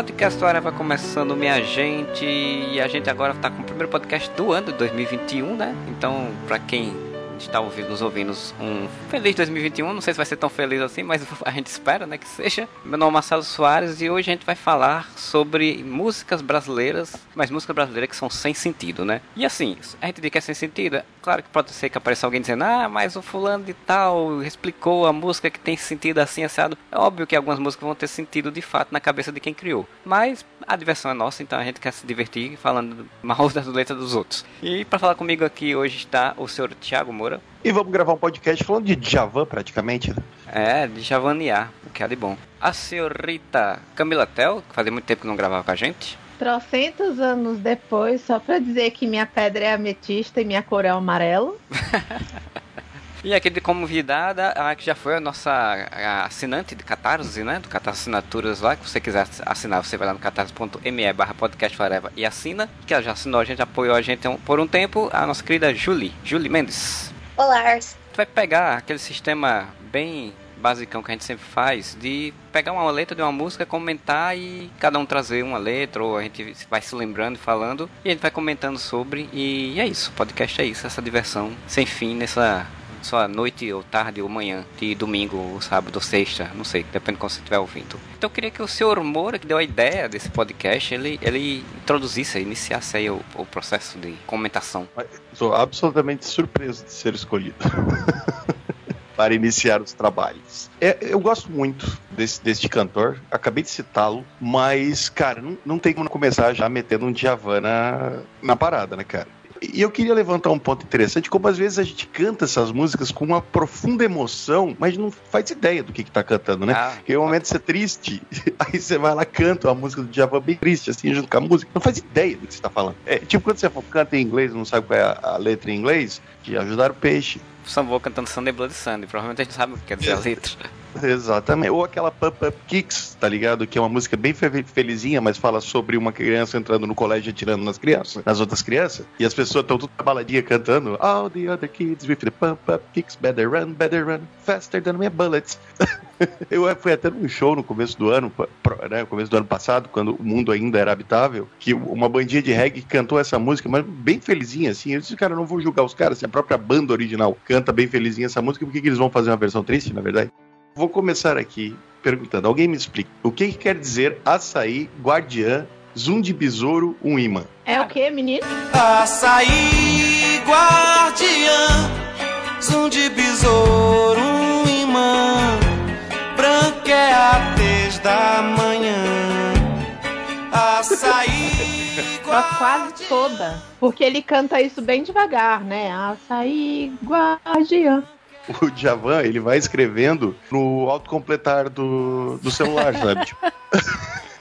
Podcast Hora vai começando, minha gente. E a gente agora tá com o primeiro podcast do ano de 2021, né? Então, pra quem está ouvindo, nos ouvindo um feliz 2021. Não sei se vai ser tão feliz assim, mas a gente espera, né, que seja. Meu nome é Marcelo Soares e hoje a gente vai falar sobre músicas brasileiras, mas músicas brasileiras que são sem sentido, né? E assim, a gente diz que é sem sentido, claro que pode ser que apareça alguém dizendo, ah, mas o fulano de tal explicou a música que tem sentido assim, assado. É óbvio que algumas músicas vão ter sentido de fato na cabeça de quem criou, mas a diversão é nossa, então a gente quer se divertir falando mal das letras dos outros. E para falar comigo aqui hoje está o senhor Tiago Moura. E vamos gravar um podcast falando de Djavan praticamente, né? É, de Javanear, o que é de bom. A senhorita Camila Tel, que fazia muito tempo que não gravava com a gente. Trocentos anos depois, só pra dizer que minha pedra é ametista e minha cor é amarelo. E aqui de convidada, a que já foi a nossa a assinante de Catarse, né? Do Catarse Assinaturas lá, que você quiser assinar, você vai lá no catarse.me barra podcast forever e assina. Que ela já assinou, a gente apoiou a gente por um tempo, a nossa querida Julie, Julie Mendes. Olá. Tu vai pegar aquele sistema bem basicão que a gente sempre faz de pegar uma letra de uma música, comentar e cada um trazer uma letra, ou a gente vai se lembrando e falando, e a gente vai comentando sobre, e é isso, o podcast é isso, essa diversão sem fim nessa só noite ou tarde ou manhã de domingo ou sábado ou sexta, não sei, depende de quando você estiver ouvindo. Então eu queria que o senhor Moura, que deu a ideia desse podcast, ele, ele introduzisse, iniciasse aí o, o processo de comentação. Estou absolutamente surpreso de ser escolhido. para iniciar os trabalhos. É, eu gosto muito desse, deste cantor, acabei de citá-lo, mas, cara, não, não tem como começar já metendo um Djavan na, na parada, né, cara? E eu queria levantar um ponto interessante, como às vezes a gente canta essas músicas com uma profunda emoção, mas não faz ideia do que, que tá cantando, né? Ah, Porque um momento você é triste, aí você vai lá canta uma música do Djavan bem triste, assim, junto com a música, não faz ideia do que você tá falando. É tipo quando você canta em inglês, não sabe qual é a, a letra em inglês, de ajudar o peixe. Sambô cantando Sunday Blood Sunday, provavelmente a gente sabe o que quer dizer a letra. Exatamente. Ou aquela Pump Up Kicks, tá ligado? Que é uma música bem felizinha, mas fala sobre uma criança entrando no colégio e atirando nas crianças, nas outras crianças. E as pessoas estão tudo baladinha cantando. All the other kids with the Pump Up Kicks, better run, better run, faster than my bullets. Eu fui até num show no começo do ano, né, no começo do ano passado, quando o mundo ainda era habitável, que uma bandinha de reggae cantou essa música, mas bem felizinha, assim. Eu disse, cara, não vou julgar os caras, se a própria banda original canta bem felizinha essa música, por que, que eles vão fazer uma versão triste, na verdade? Vou começar aqui perguntando: alguém me explica o que, que quer dizer açaí, guardiã, zoom de besouro, um imã? É o que, menino? Açaí, guardiã, zoom de besouro, um imã, branca é a tez da manhã. Açaí, guardiã. quase toda, porque ele canta isso bem devagar, né? Açaí, guardiã o Djavan, ele vai escrevendo no autocompletar do, do celular, sabe? Tipo...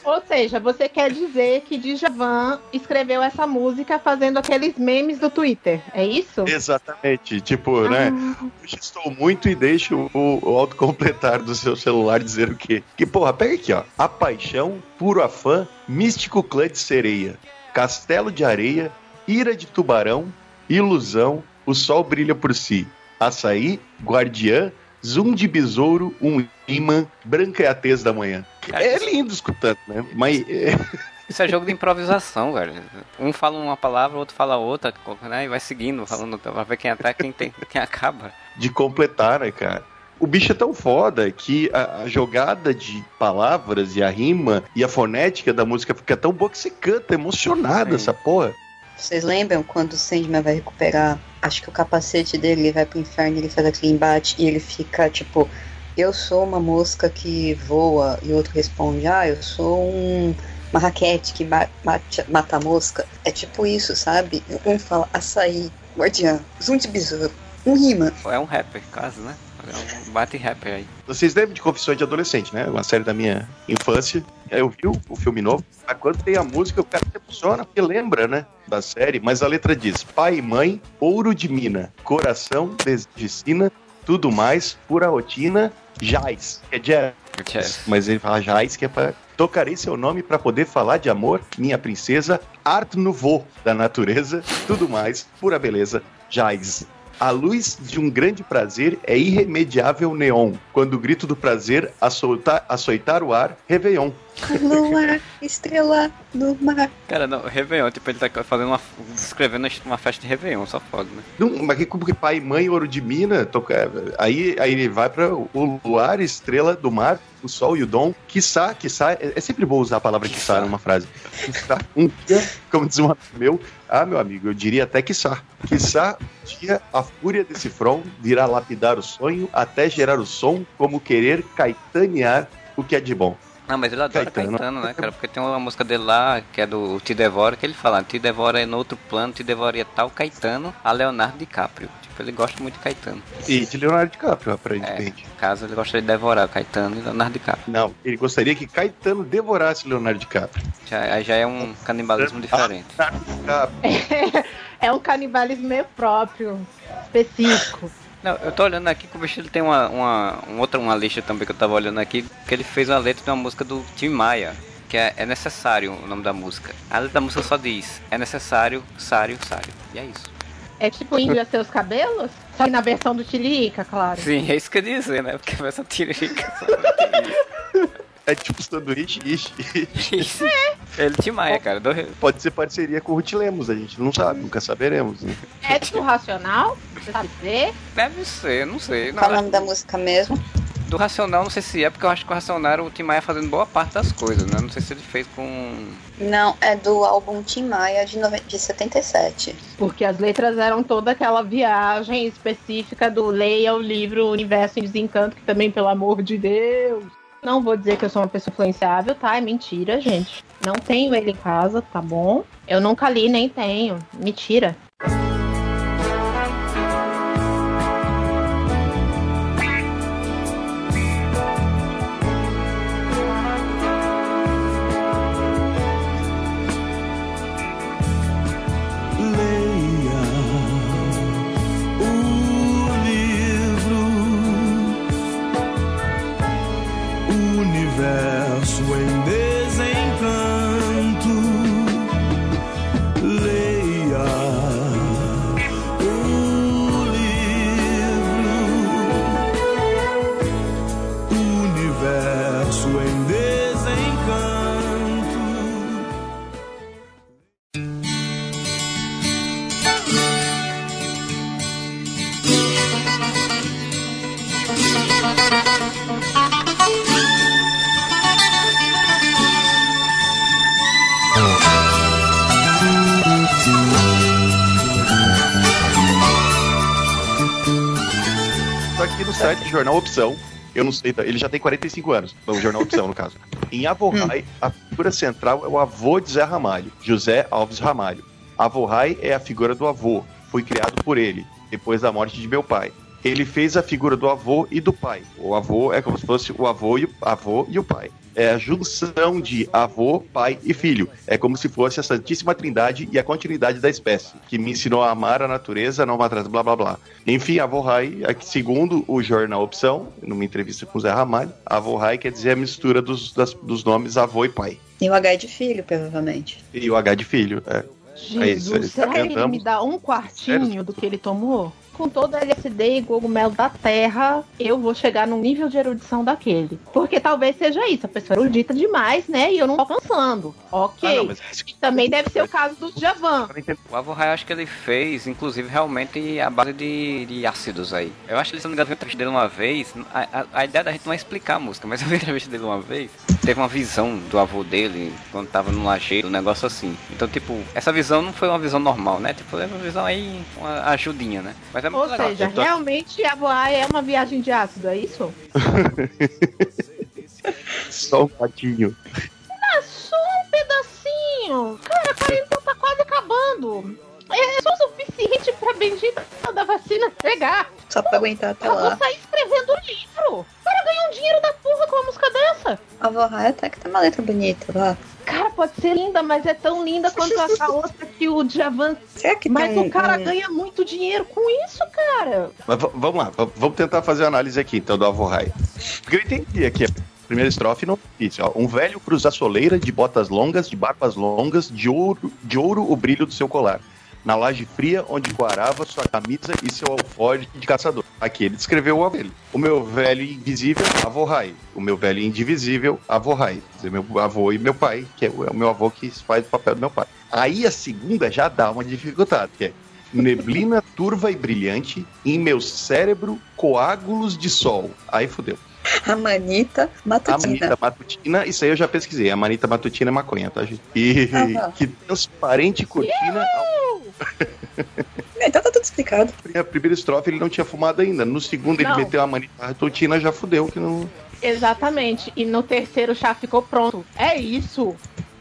Ou seja, você quer dizer que Djavan escreveu essa música fazendo aqueles memes do Twitter, é isso? Exatamente. Tipo, né, ah. né? Hoje estou muito e deixo o, o autocompletar do seu celular dizer o quê? Que, porra, pega aqui, ó. A paixão, puro afã, místico clã de sereia, castelo de areia, ira de tubarão, ilusão, o sol brilha por si açaí, guardiã, zoom de besouro, um imã, branca é a tez da manhã. É lindo escutando, né? Mas. É... Isso é jogo de improvisação, velho. Um fala uma palavra, o outro fala outra, né? E vai seguindo, falando pra ver quem até quem, tem, quem acaba. De completar, né, cara? O bicho é tão foda que a, a, jogada de palavras e a rima e a fonética da música fica tão boa que você canta emocionado Sim. essa porra. Vocês lembram quando o Sandman vai recuperar? Acho que o capacete dele ele vai pro inferno, ele faz aquele embate e ele fica tipo: Eu sou uma mosca que voa. E o outro responde: Ah, eu sou um, uma raquete que mata, a mosca. É tipo isso, sabe? Um fala açaí, guardiã, zoom de besouro, um rima. É um rapper, caso, né? É um bate rapper aí. Vocês lembram de Confissões de Adolescente, né? Uma série da minha infância. Eu vi o filme novo. Mas quando tem a música, o cara se emociona, porque lembra, né? Da série. Mas a letra diz: pai e mãe, ouro de mina, coração, medicina, tudo mais, pura rotina, jazz. É jazz. jazz. Mas ele fala jazz, que é pra. Tocarei seu nome para poder falar de amor, minha princesa, art nouveau da natureza, tudo mais, pura beleza, jazz. A luz de um grande prazer é irremediável neon, quando o grito do prazer açoitar, açoitar o ar, Réveillon. Luar, estrela no mar. Cara, não, Réveillon, tipo, ele tá fazendo uma. descrevendo uma festa de Réveillon, só foda, né? Não, mas que como que pai e mãe, ouro de mina, toca, aí, aí ele vai para o luar, estrela do mar, o sol e o dom, quiçá, quiçá, é, é sempre bom usar a palavra quiçá, Quiçá. numa frase. Quiçá, um dia, como diz um amigo meu, ah, meu amigo, eu diria até quiçá. Quiçá, um dia, a fúria desse front virá lapidar o sonho até gerar o som, como querer caetanear o que é de bom. Não, mas ele adora Caetano. Caetano, né, cara? Porque tem uma música dele lá, que é do Te Devora, que ele fala, Te Devora é no outro plano, Te Devora é tal Caetano a Leonardo DiCaprio. Tipo, ele gosta muito de Caetano. E de Leonardo DiCaprio, É, aparentemente. no caso, ele gosta de devorar o Caetano e Leonardo DiCaprio. Não, ele gostaria que Caetano devorasse Leonardo DiCaprio. Já, aí já é um canibalismo diferente. É um canibalismo meio próprio, específico. Não, eu tô olhando aqui que o bicho ele tem uma, uma, um outra, uma lista também que eu tava olhando aqui, que ele fez uma letra de uma música do Tim Maia, que é, é necessário o nome da música. A letra da música só diz, é necessário, sário, sário. E é isso. É tipo índio a seus cabelos? Só que na versão do Tilica, claro. Sim, é isso que eu ia dizer, né? Porque essa tiririca só não É tipo sanduíche, ixi. tem isso. Ele Tim Maia, cara. do- Pode ser parceria com o Ruth Lemos, a gente não sabe, nunca saberemos. né? É do racional? Você sabe dizer? Deve ser, não sei. Não, Qual é o nome da música mesmo? do Racional, não sei se é, porque eu acho que o Racional era o Tim Maia fazendo boa parte das coisas, né? Não sei se ele fez com. Não, é do álbum Tim Maia de, nove- de 77. Porque as letras eram toda aquela viagem específica do leia o livro Universo em Desencanto, que também, pelo amor de Deus. Não vou dizer que eu sou uma pessoa influenciável, tá? É mentira, gente. Não tenho ele em casa, tá bom? Eu nunca li, nem tenho. Mentira. Opção. Eu não sei, ele já tem 45 anos, o Jornal Opção, no caso. Em Avorrai, a figura central é o avô de Zé Ramalho, José Alves Ramalho. Avorrai é a figura do avô, foi criado por ele, depois da morte de meu pai. Ele fez a figura do avô e do pai. O avô é como se fosse o avô e o, avô e o pai. É a junção de avô, pai e filho. É como se fosse a Santíssima Trindade e a continuidade da espécie, que me ensinou a amar a natureza, não matar, blá blá blá. Enfim, avô Rai, segundo o jornal Opção, numa entrevista com o Zé Ramalho, avô Rai quer dizer a mistura dos, das- dos nomes avô e pai. E o H é de filho, provavelmente. E o H de filho. É. Jesus, isso, será que ele me dá um quartinho Sério? do que ele tomou? Com todo LSD e cogumelo da terra, eu vou chegar num nível de erudição daquele. Porque talvez seja isso, a pessoa é erudita demais, né? E eu não tô alcançando. Ok. Ah, não, mas isso E também deve ser o caso do Javan. O Avô Rai, eu acho que ele fez, inclusive, realmente a base de, de ácidos aí. Eu acho que ele, se não me engano, entrevista dele uma vez. A, a- a ideia da gente não é explicar a música, mas eu vi a entrevista dele uma vez. Teve uma visão do avô dele quando tava no lajeiro, um negócio assim. Então, tipo, essa visão não foi uma visão normal, né? Tipo, é uma visão aí, uma ajudinha, né? Mas é muito Ou legal. seja, tô- realmente a voar é uma viagem de ácido, é isso? Só um patinho. É só um pedacinho. Cara, a quarentena tá quase acabando. É só o suficiente pra bendita da vacina chegar. Só pra aguentar até Eu vou lá. sair escrevendo livro. O cara ganha um dinheiro da porra com uma música dessa. A Vorrai até que tem uma letra bonita lá. Cara, pode ser linda, mas é tão linda quanto a, a outra que o Djavan. Será que Mas tem o cara um- ganha muito dinheiro com isso, cara. Mas vamos lá, vamos tentar fazer a análise aqui, então, do avô Rai. Porque eu entendi aqui, a primeira estrofe não disse, ó. Um velho cruza soleira de botas longas, de barbas longas, de ouro, de ouro o brilho do seu colar. Na laje fria onde guarava sua camisa e seu alforje de caçador. Aqui ele descreveu o avô. O meu velho invisível, avô Rai. O meu velho indivisível, avô Rai. Meu avô e meu pai, que é o é o meu avô que faz o papel do meu pai. Aí a segunda já dá uma dificuldade, que é neblina turva e brilhante, em meu cérebro coágulos de sol. Aí fudeu. A manita A matutina. manita matutina, isso aí eu já pesquisei. A manita matutina é maconha, tá, gente? E que transparente cortina. Então tá tudo explicado. A primeira estrofe ele não tinha fumado ainda. No segundo ele Não. meteu a manita matutina, já fudeu. Que não... Exatamente. E no terceiro já ficou pronto. É isso.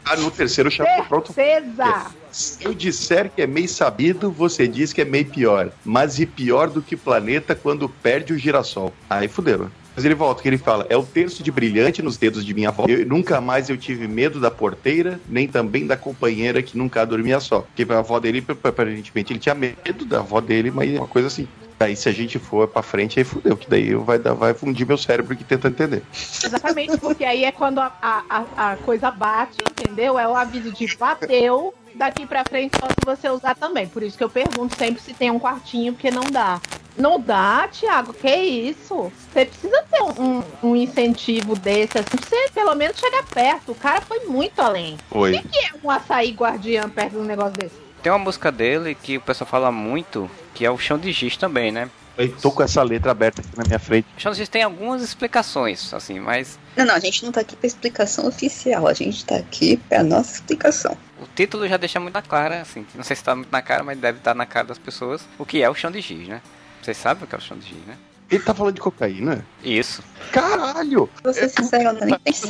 Ah, no terceiro já ficou pronto. Certeza. Se eu disser que é meio sabido, você diz que é meio pior. Mas e pior do que planeta quando perde o girassol. Aí fudeu. Mas ele volta, que ele fala, é o terço de brilhante nos dedos de minha avó. Eu, nunca mais eu tive medo da porteira, nem também da companheira que nunca dormia só. Porque a avó dele, aparentemente, ele tinha medo da avó dele, mas é uma coisa assim. Daí se a gente for pra frente, aí fudeu, que daí vai, dar, vai fundir meu cérebro que tenta entender. Exatamente, porque aí é quando a, a, a- coisa bate, entendeu? É o aviso de bateu, daqui pra frente se você usar também. Por isso que eu pergunto sempre se tem um quartinho, porque não dá. Não dá, Thiago, que isso? Você precisa ter um, um incentivo desse, assim, pra você pelo menos chegar perto. O cara foi muito além. Foi. O que é um açaí guardiã perto de um negócio desse? Tem uma música dele que o pessoal fala muito, que é o Chão de Giz também, né? Eu tô com essa letra aberta aqui na minha frente. O Chão de Giz tem algumas explicações, assim, mas Não, não, a gente não tá aqui pra explicação oficial, a gente tá aqui pra nossa explicação. o título já deixa muito na clara, assim, não sei se tá muito na cara, mas deve estar na cara das pessoas, o que é o Chão de Giz, né? Vocês sabem o que é o Chão de Giz, né? Ele tá falando de cocaína? Isso. Caralho! Pra ser sincero, eu nem isso.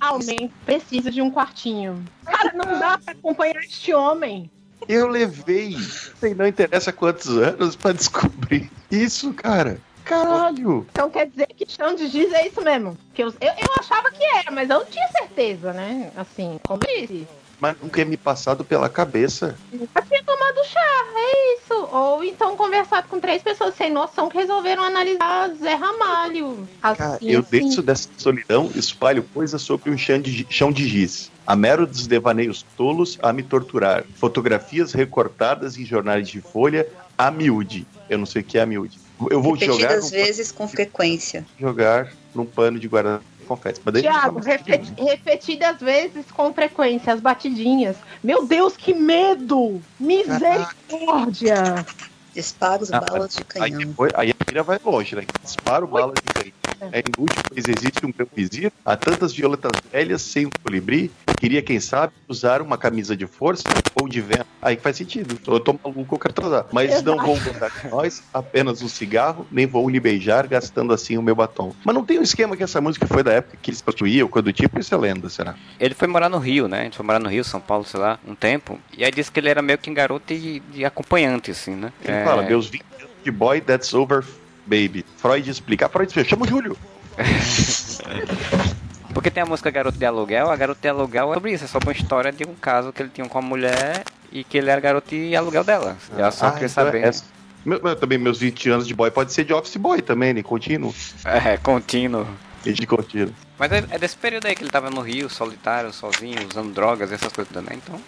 Realmente precisa de um quartinho. Cara, não dá pra acompanhar este homem. Eu levei, sei não interessa quantos anos pra descobrir isso, cara. Caralho! Então quer dizer que chão de giz é isso mesmo. Que eu, eu, eu achava que era, mas eu não tinha certeza, né? Assim, como disse. Mas nunca ia me passado pela cabeça. Nunca tinha tomado chá, é isso. Ou então conversado com três pessoas sem noção que resolveram analisar Zé Ramalho. Assim, Cara, eu assim. desço dessa solidão espalho coisas sobre um chão de, chão de giz. A mero dos devaneios tolos a me torturar. Fotografias recortadas em jornais de folha a miúde. Eu não sei o que é a miúde. Eu vou jogar, Repetidas vezes com frequência. jogar num pano de guarda confete. Tiago, repeti- repetidas vezes com frequência, as batidinhas. Meu Deus, que medo! Misericórdia! Disparos, Ah, balas de Aí, canhão. depois, aí a mira vai longe, né? Disparo bala de canhão. É inútil, pois existe um vizir. Há tantas violetas velhas sem um colibri. Queria, quem sabe, usar uma camisa de força ou de vento. Aí faz sentido. Eu tô maluco, eu quero transar. Mas não vou gostar de nós, apenas um cigarro, nem vou lhe beijar, gastando assim o meu batom. Mas não tem um esquema que essa música foi da época que eles prostituíam, coisa do tipo, isso é lenda, será? Ele foi morar no Rio, né? Ele foi morar no Rio, São Paulo, sei lá, um tempo. E aí disse que ele era meio que um garoto de, de acompanhante, assim, né? Ele É, fala, meus 20 anos de boy, that's over, baby. Freud explica. Freud explica, chama o Júlio. Porque tem a música Garoto de Aluguel, a Garoto de Aluguel é sobre isso, é sobre uma história de um caso que ele tinha com uma mulher e que ele era garoto de aluguel dela. Ela só Ah, queria então é saber. essa. Meu- também meus 20 anos de boy pode ser de office boy também, né? Contínuo. É, contínuo. E de contínuo. Mas é, é desse período aí que ele tava no Rio, solitário, sozinho, usando drogas e essas coisas também, então.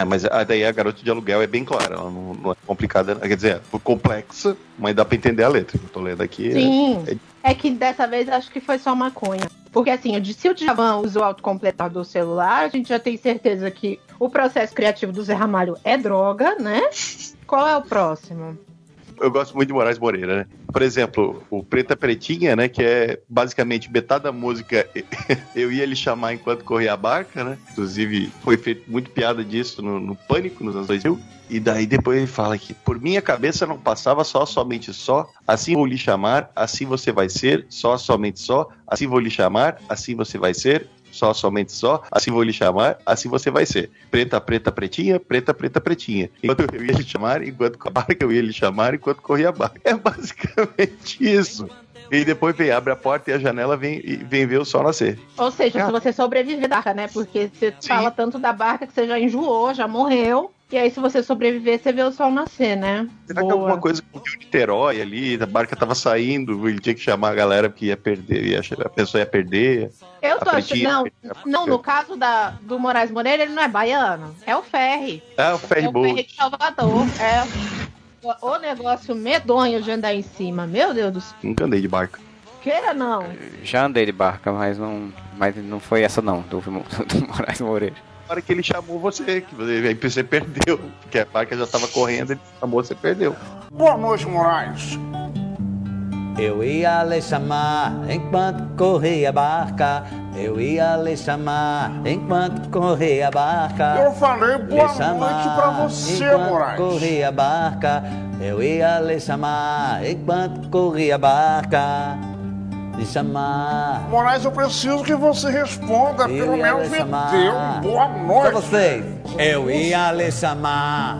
É, mas a, daí a garota de aluguel é bem clara, ela não, não é complicada, quer dizer, é complexa, mas dá pra entender a letra. que Eu tô lendo aqui. é- Sim. É que dessa vez acho que foi só maconha. Porque assim, eu disse, se o Djavan usa o autocompletador do celular, a gente já tem certeza que o processo criativo do Zé Ramalho é droga, né? Qual é o próximo? Eu gosto muito de Moraes Moreira, né? Por exemplo, o Preta Pretinha, né? Que é basicamente metade da música eu ia lhe chamar enquanto corria a barca, né? Inclusive, foi feito muito piada disso no, no Pânico, nos anos 2000. E daí depois ele fala que por minha cabeça não passava só, somente só, assim vou lhe chamar, assim você vai ser, só, somente só, assim vou lhe chamar, assim você vai ser, só, somente só, assim vou lhe chamar, assim você vai ser. Preta, preta, pretinha, preta, preta, pretinha. Enquanto eu ia lhe chamar, enquanto com a barca eu ia lhe chamar, enquanto corria a barca. É basicamente isso. E depois vem, abre a porta e a janela vem, e vem ver o sol nascer. Ou seja, Cara. se você sobreviver da barca, né? Porque você Sim. fala tanto da barca que você já enjoou, já morreu. E aí, se você sobreviver, você vê o sol nascer, né? Será que é Boa. alguma coisa com o Rio Niterói ali, a barca tava saindo, ele tinha que chamar a galera porque ia perder, ia, a pessoa ia perder. Eu tô achando. Não, não, no caso da, do Moraes Moreira, ele não é baiano. É o ferry. Ah, o É ferry o ferry boat. de Salvador. É o, o negócio medonho de andar em cima. Meu Deus do céu. Nunca andei de barca. Queira não. Já andei de barca, mas não, mas não foi essa não, do, do Moraes Moreira. Hora que ele chamou você, que você, aí você perdeu, porque a barca já tava correndo, ele chamou, você perdeu. Boa noite, Moraes. Eu ia lhe chamar enquanto corria a barca. Eu ia lhe chamar enquanto corria a barca. Eu falei boa noite pra você, enquanto Moraes. corria a barca. Eu ia lhe chamar enquanto corria a barca. Lhe chamar. Moraes, eu preciso que você responda, Eu pelo menos me um boa Pra noite. vocês. Eu ia lhe chamar.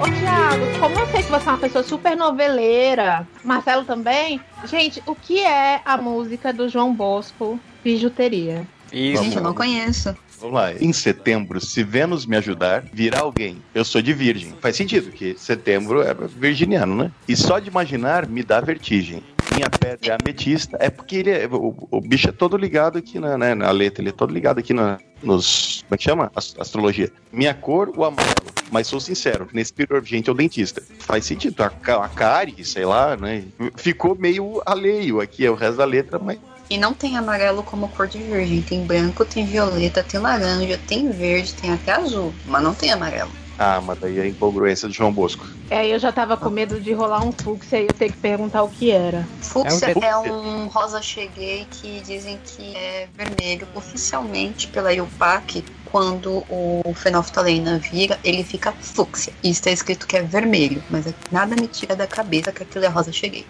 Ô, Thiago, como eu sei que você é uma pessoa super noveleira, Marcelo também, gente, o que é a música do João Bosco, Bijuteria? Isso. Gente, eu não conheço. Vamos lá. Em setembro, se Vênus me ajudar, virar alguém. Eu sou de virgem. Faz sentido, que setembro é virginiano, né? E só de imaginar me dá vertigem. Minha pedra é ametista. É porque ele é, o, o bicho é todo ligado aqui na, né, na letra, ele é todo ligado aqui na, nos. Como é que chama? As- astrologia. Minha cor, o amarelo. Mas sou sincero, nesse período urgente é o dentista. Faz sentido. A, a cárie, sei lá, né? Ficou meio alheio aqui, é o resto da letra, mas E não tem amarelo como cor de virgem. Tem branco, tem violeta, tem laranja, tem verde, tem até azul. Mas não tem amarelo. Ah, mas daí é a incongruência de João Bosco. É, eu já tava com medo de rolar um fúcsia e eu ter que perguntar o que era. Fúcsia É é um- um, rosa cheguei que dizem que é vermelho. Oficialmente pela IUPAC, quando o fenolftalina vira, ele fica fúcsia. E está escrito que é vermelho, mas nada me tira da cabeça que aquilo é rosa cheguei.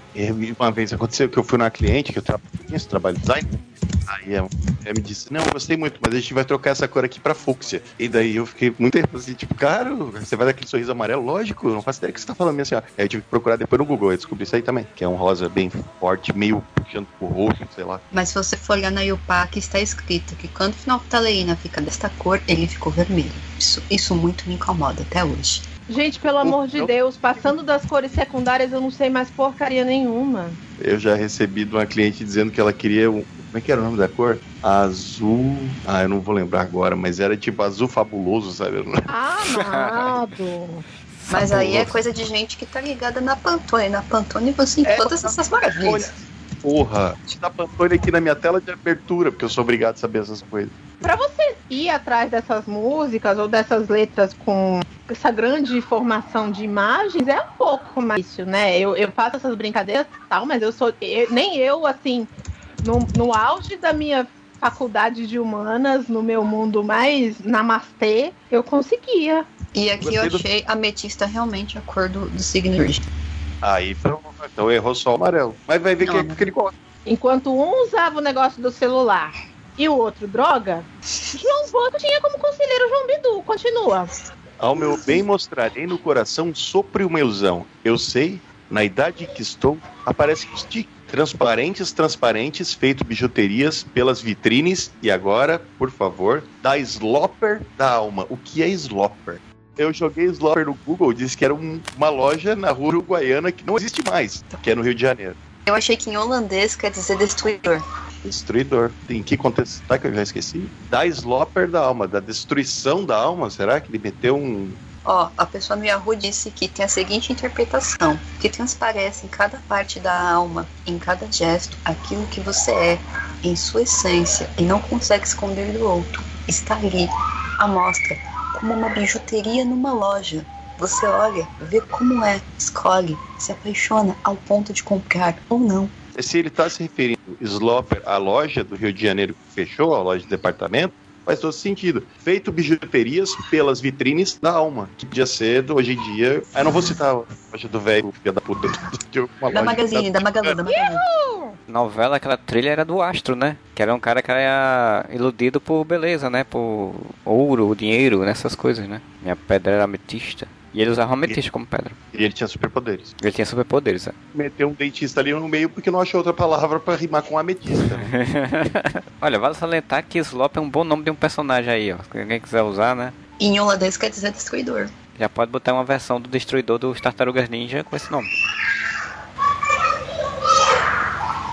Uma vez aconteceu que eu fui na cliente, que eu nisso, trabalho design. Aí ela ela me disse, não, eu gostei muito, mas a gente vai trocar essa cor aqui pra fúcsia. E daí eu fiquei muito tempo assim, tipo, cara, você vai dar aquele sorriso amarelo? Lógico, não faço ideia que você tá falando, minha senhora. Aí eu tive que procurar depois no Google, eu descobri isso aí também, que é um rosa bem forte, meio puxando pro roxo, sei lá. Mas se você for olhar na IUPAC, está escrito que quando o fenolftalina fica desta cor, ele ficou vermelho. Isso, isso muito me incomoda até hoje. Gente, pelo amor de Eu- Deus, passando das cores secundárias, eu não sei mais porcaria nenhuma. Eu já recebi de uma cliente dizendo que ela queria um. Como é que era o nome da cor? Azul. Ah, eu não vou lembrar agora, mas era tipo azul fabuloso, sabe? Amado. Mas aí é Fabuloso. coisa de gente que tá ligada na Pantone. Na Pantone você tem É, todas essas maravilhas. Porra, tá Pantone aqui na minha tela de abertura, porque eu sou obrigado a saber essas coisas. Pra você ir atrás dessas músicas ou dessas letras com essa grande formação de imagens é um pouco mais difícil, né? Eu, eu faço essas brincadeiras e tal, mas eu sou. eu- nem eu, assim, no, no auge da minha faculdade de humanas, no meu mundo mais namastê, eu conseguia. E aqui eu do- achei ametista realmente a cor do, do signo virgem. Aí, então, então errou só o amarelo. Mas vai ver que é Não. que ele gosta. Enquanto um usava o negócio do celular e o outro droga, João Bosco tinha como conselheiro João Bidu. Continua. Ao meu bem mostrarei no coração sopre uma ilusão. Eu sei, na idade que estou, aparecem os tic- transparentes, transparentes, feito bijuterias pelas vitrines. E agora, por favor, da Slopper da alma. O que é Slopper? Eu joguei Slopper no Google, disse que era um- uma loja na rua uruguaiana que não existe mais, que é no Rio de Janeiro. Eu achei que em holandês quer dizer destruidor. Destruidor. Em que contexto? Tá que eu já esqueci? Da Slopper da alma, da destruição da alma. Será que ele meteu um. Ó, a pessoa no Yahoo disse que tem a seguinte interpretação: que transparece em cada parte da alma, em cada gesto, aquilo que você é, em sua essência, e não consegue esconder do outro. Está ali, à mostra, como uma bijuteria numa loja. Você olha, vê como é, escolhe, se apaixona ao ponto de comprar ou não. Se ele está se referindo Slopper à loja do Rio de Janeiro que fechou, a loja de departamento, faz todo sentido. Feito bijuterias pelas vitrines da alma, que podia ser hoje em dia. Aí não vou citar a loja do velho, filho da puta. Da Magazine, da Magalu, da Magalu. Novela, aquela trilha era do Astro, né? Que era um cara que era iludido por beleza, né? Por ouro, dinheiro, nessas coisas, né? Minha pedra era ametista. E ele usava ametista como pedra. E ele tinha superpoderes. Ele tinha superpoderes, né? Meteu um dentista ali no meio porque não achou outra palavra pra rimar com ametista. Olha, vale salientar que Slop é um bom nome de um personagem aí, ó. Se alguém quiser usar, né? Em holandês quer dizer destruidor. Já pode botar uma versão do Destruidor dos Tartarugas Ninja com esse nome.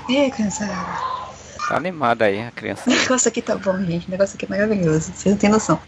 Ih, cansada. Tá animada aí a criança. O negócio aqui tá bom, gente. O negócio aqui é maravilhoso. Vocês não têm noção.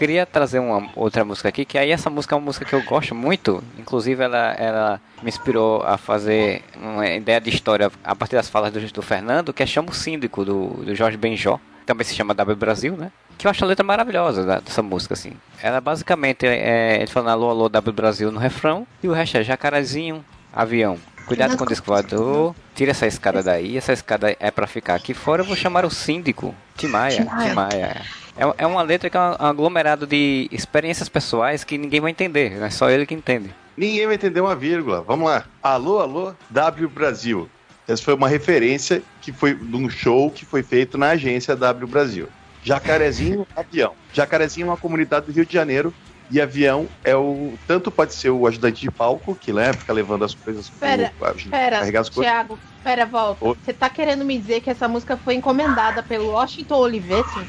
Queria trazer uma outra música aqui, que aí essa música é uma música que eu gosto muito. Inclusive ela, ela me inspirou a fazer uma ideia de história a partir das falas do, do Fernando, que é Chama o Síndico, do, do Jorge Benjó. Também se chama W Brasil, né? Que eu acho a letra maravilhosa da- dessa música, assim. Ela basicamente é ele falando alô, alô, W Brasil no refrão, e o resto é jacarezinho, avião. Cuidado com o disco voador, tira essa escada daí, essa escada é pra ficar aqui fora, eu vou chamar o síndico, Timaya, Timaya. É, é uma letra que é um aglomerado de experiências pessoais que ninguém vai entender, é só ele que entende. Ninguém vai entender uma vírgula. Vamos lá. Alô, alô, W Brasil. Essa foi uma referência que foi de um show que foi feito na agência W Brasil. Jacarezinho, avião. Jacarezinho é uma comunidade do Rio de Janeiro e avião é o. Tanto pode ser o ajudante de palco, que né, fica levando as coisas. Pera, o- a- Pera, carregar as coisas. Thiago, pera, volta. Você tá querendo me dizer que essa música foi encomendada pelo Washington Oliveto?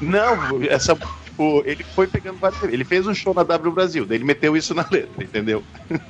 Não, essa. Tipo, ele foi pegando várias. Ele fez um show na W Brasil, daí ele meteu isso na letra, entendeu?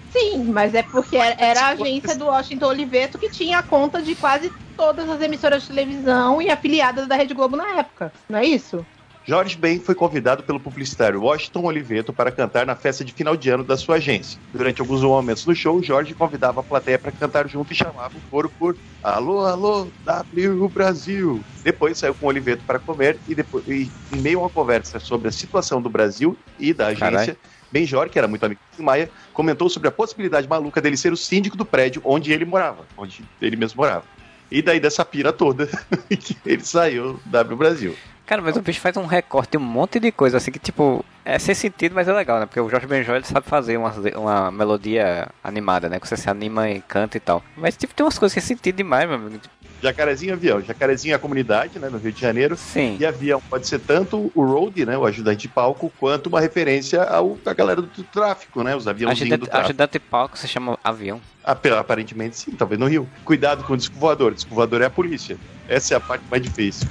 Sim, mas é porque era- era a agência do Washington Oliveto que tinha a conta de quase todas as emissoras de televisão e afiliadas da Rede Globo na época, não é isso? Jorge Ben foi convidado pelo publicitário Washington Oliveto para cantar na festa de final de ano da sua agência. Durante alguns momentos do show, Jorge convidava a plateia para cantar junto e chamava o coro por Alô, alô, W Brasil. Depois saiu com Oliveto para comer e, depois, e em meio a uma conversa sobre a situação do Brasil e da agência, Caralho. Benjor, que era muito amigo de Maia, comentou sobre a possibilidade maluca dele ser o síndico do prédio onde ele morava, onde ele mesmo morava. E daí dessa pira toda, ele saiu do W Brasil. Cara, mas o bicho faz um recorte de um monte de coisa, assim, que tipo, é sem sentido, mas é legal, né? Porque o Jorge Benjol, ele sabe fazer uma, uma melodia animada, né? Que você se anima e canta e tal. Mas, tipo, tem umas coisas que é sentido demais, meu amigo. Jacarezinho Avião. Jacarezinho é a comunidade, né, no Rio de Janeiro. Sim. E avião pode ser tanto o road, né, o ajudante de palco, quanto uma referência ao, à galera do tráfico, né, os aviãozinhos do tráfico. ajudante de palco se chama avião. Ap- Aparentemente sim, talvez no Rio. Cuidado com o. Disco voador é a polícia. Essa é a parte mais difícil.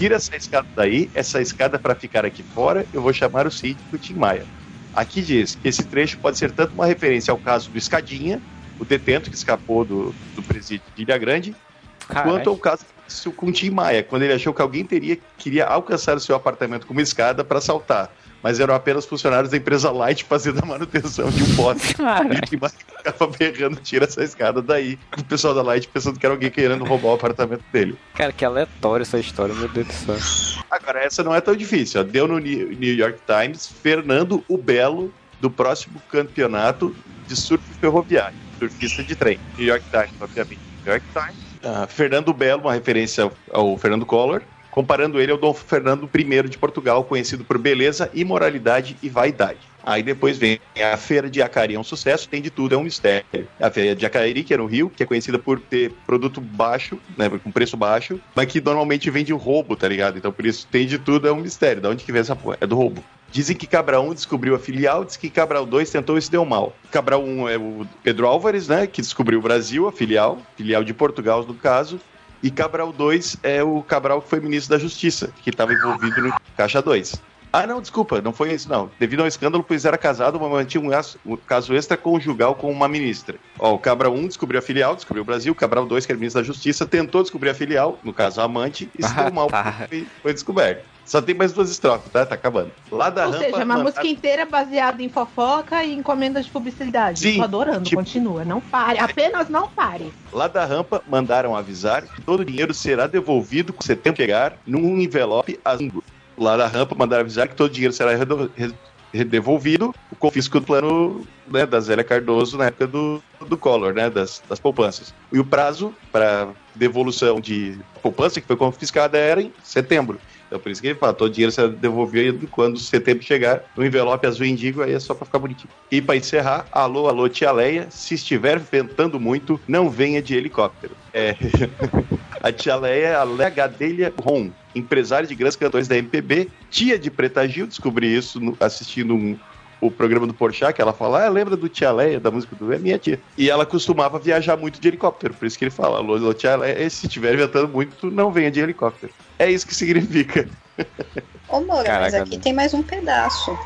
Tira essa escada daí, essa escada para ficar aqui fora, eu vou chamar o síndico Tim Maia. Aqui diz que esse trecho pode ser tanto uma referência ao caso do Escadinha, o detento que escapou do, do presídio de Ilha Grande, Caralho. quanto ao caso com o Tim Maia, quando ele achou que alguém teria queria alcançar o seu apartamento com uma escada para assaltar. Mas eram apenas funcionários da empresa Light fazendo a manutenção de um poste. Caralho. E Maia ficava berrando, tira essa escada daí. O pessoal da Light pensando que era alguém querendo roubar o apartamento dele. Cara, que aleatório essa história, meu Deus do céu. Agora, essa não é tão difícil. ó. Deu no New York Times Fernando o Belo do próximo campeonato de surf ferroviário, surfista de trem. New York Times, obviamente. New York Times. Ah, Fernando Belo, uma referência ao Fernando Collor, comparando ele ao Dom Fernando I de Portugal, conhecido por beleza, imoralidade e vaidade. Aí depois vem a Feira de Acari, é um sucesso, tem de tudo, é um mistério. A Feira de Acari, que é no Rio, que é conhecida por ter produto baixo, né, com preço baixo, mas que normalmente vende roubo, tá ligado? Então por isso tem de tudo, é um mistério. Da onde que vem essa porra? É do roubo. Dizem que Cabral 1 descobriu a filial, diz que Cabral 2 tentou e se deu mal. Cabral 1 é o Pedro Álvares, né, que descobriu o Brasil, a filial, filial de Portugal no caso, e Cabral 2 é o Cabral que foi ministro da Justiça, que estava envolvido no Caixa 2. Ah, não, desculpa, não foi isso, não. Devido ao escândalo, pois era casado, mas mantinha um, as- um caso extraconjugal com uma ministra. Ó, o Cabral 1 descobriu a filial, descobriu o Brasil. O Cabral 2, que era ministro da Justiça, tentou descobrir a filial, no caso a amante, e se Ah, deu mal, tá. foi, foi descoberto. Só tem mais duas estrofes, tá? Tá acabando. Lá da Ou rampa, seja, uma mandaram- música inteira baseada em fofoca e encomendas de publicidade. Sim, Tô adorando, tipo- continua. Não pare, apenas não pare. Lá da rampa, mandaram avisar que todo o dinheiro será devolvido com 70 chegar num envelope azul. Lá da rampa, mandaram avisar que todo o dinheiro será redo- devolvido, o confisco do plano né, da Zélia Cardoso na época do, do Collor, né, das, das poupanças. E o prazo para devolução de poupança que foi confiscada era em setembro. Então por isso que ele fala, todo dinheiro será devolvido quando setembro chegar, no envelope azul indigo, aí é só pra ficar bonitinho. E pra encerrar, alô, alô, tia Leia, se estiver ventando muito, não venha de helicóptero. É... a tia Leia é a Leia Gadelha Ron, empresária de grandes cantores da MPB, tia de Preta Gil, descobri isso assistindo um, o programa do Porchat, que ela fala, ah, lembra do Tia Leia, da música do... É minha tia. E ela costumava viajar muito de helicóptero, por isso que ele fala, alô, alô, Tia Leia, se estiver ventando muito, não venha de helicóptero. É isso que significa. Ô, Moura, mas Caraca, aqui né? tem mais um pedaço.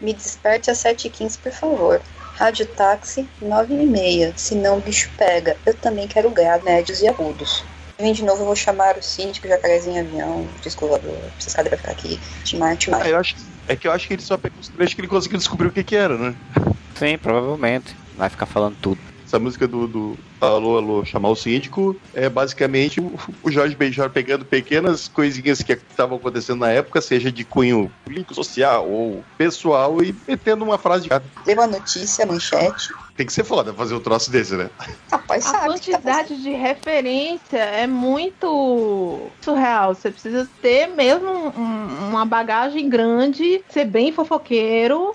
Me desperte às 7h15, por favor. Rádio táxi 9 e meia. Senão o bicho pega. Eu também quero graves, médios e agudos. Vem de novo, eu vou chamar o síndico, jacarezinho avião, descolador, vocês cadê pra ficar aqui, Timar, Timar. Ah, eu acho, é que eu acho que ele só pegou os trechos que ele conseguiu descobrir o que que era, né? Sim, provavelmente. Vai ficar falando tudo. Essa música do, do Alô, Alô, chamar o síndico é basicamente o, Jorge Benjor pegando pequenas coisinhas que estavam acontecendo na época, seja de cunho político, social ou pessoal, e metendo uma frase de cada. Leu a notícia, manchete. Tem que ser foda fazer um troço desse, né? Rapaz, A tá quantidade de referência é muito surreal. Você precisa ter mesmo um- uma bagagem grande, ser bem fofoqueiro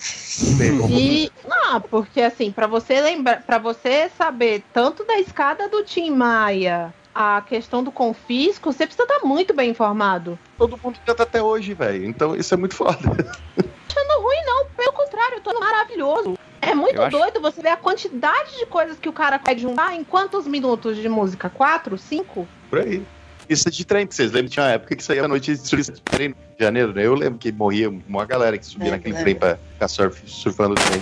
e não, porque assim, pra você lembrar, para você saber tanto da escada do Tim Maia, a questão do confisco, você precisa estar muito bem informado. Todo mundo canta até hoje, velho. Então isso é muito foda. Achando ruim não, pelo contrário, eu tô maravilhoso. É muito Eu acho- doido você ver a quantidade de coisas que o cara consegue juntar em quantos minutos de música? Quatro? Cinco? Por aí. Isso é de trem, que vocês lembram? Tinha uma época que saía a notícia de surfista de trem no Rio de Janeiro, né? Eu lembro que morria uma galera que subia Lembro, naquele lembro. trem pra ficar surf, surfando o trem.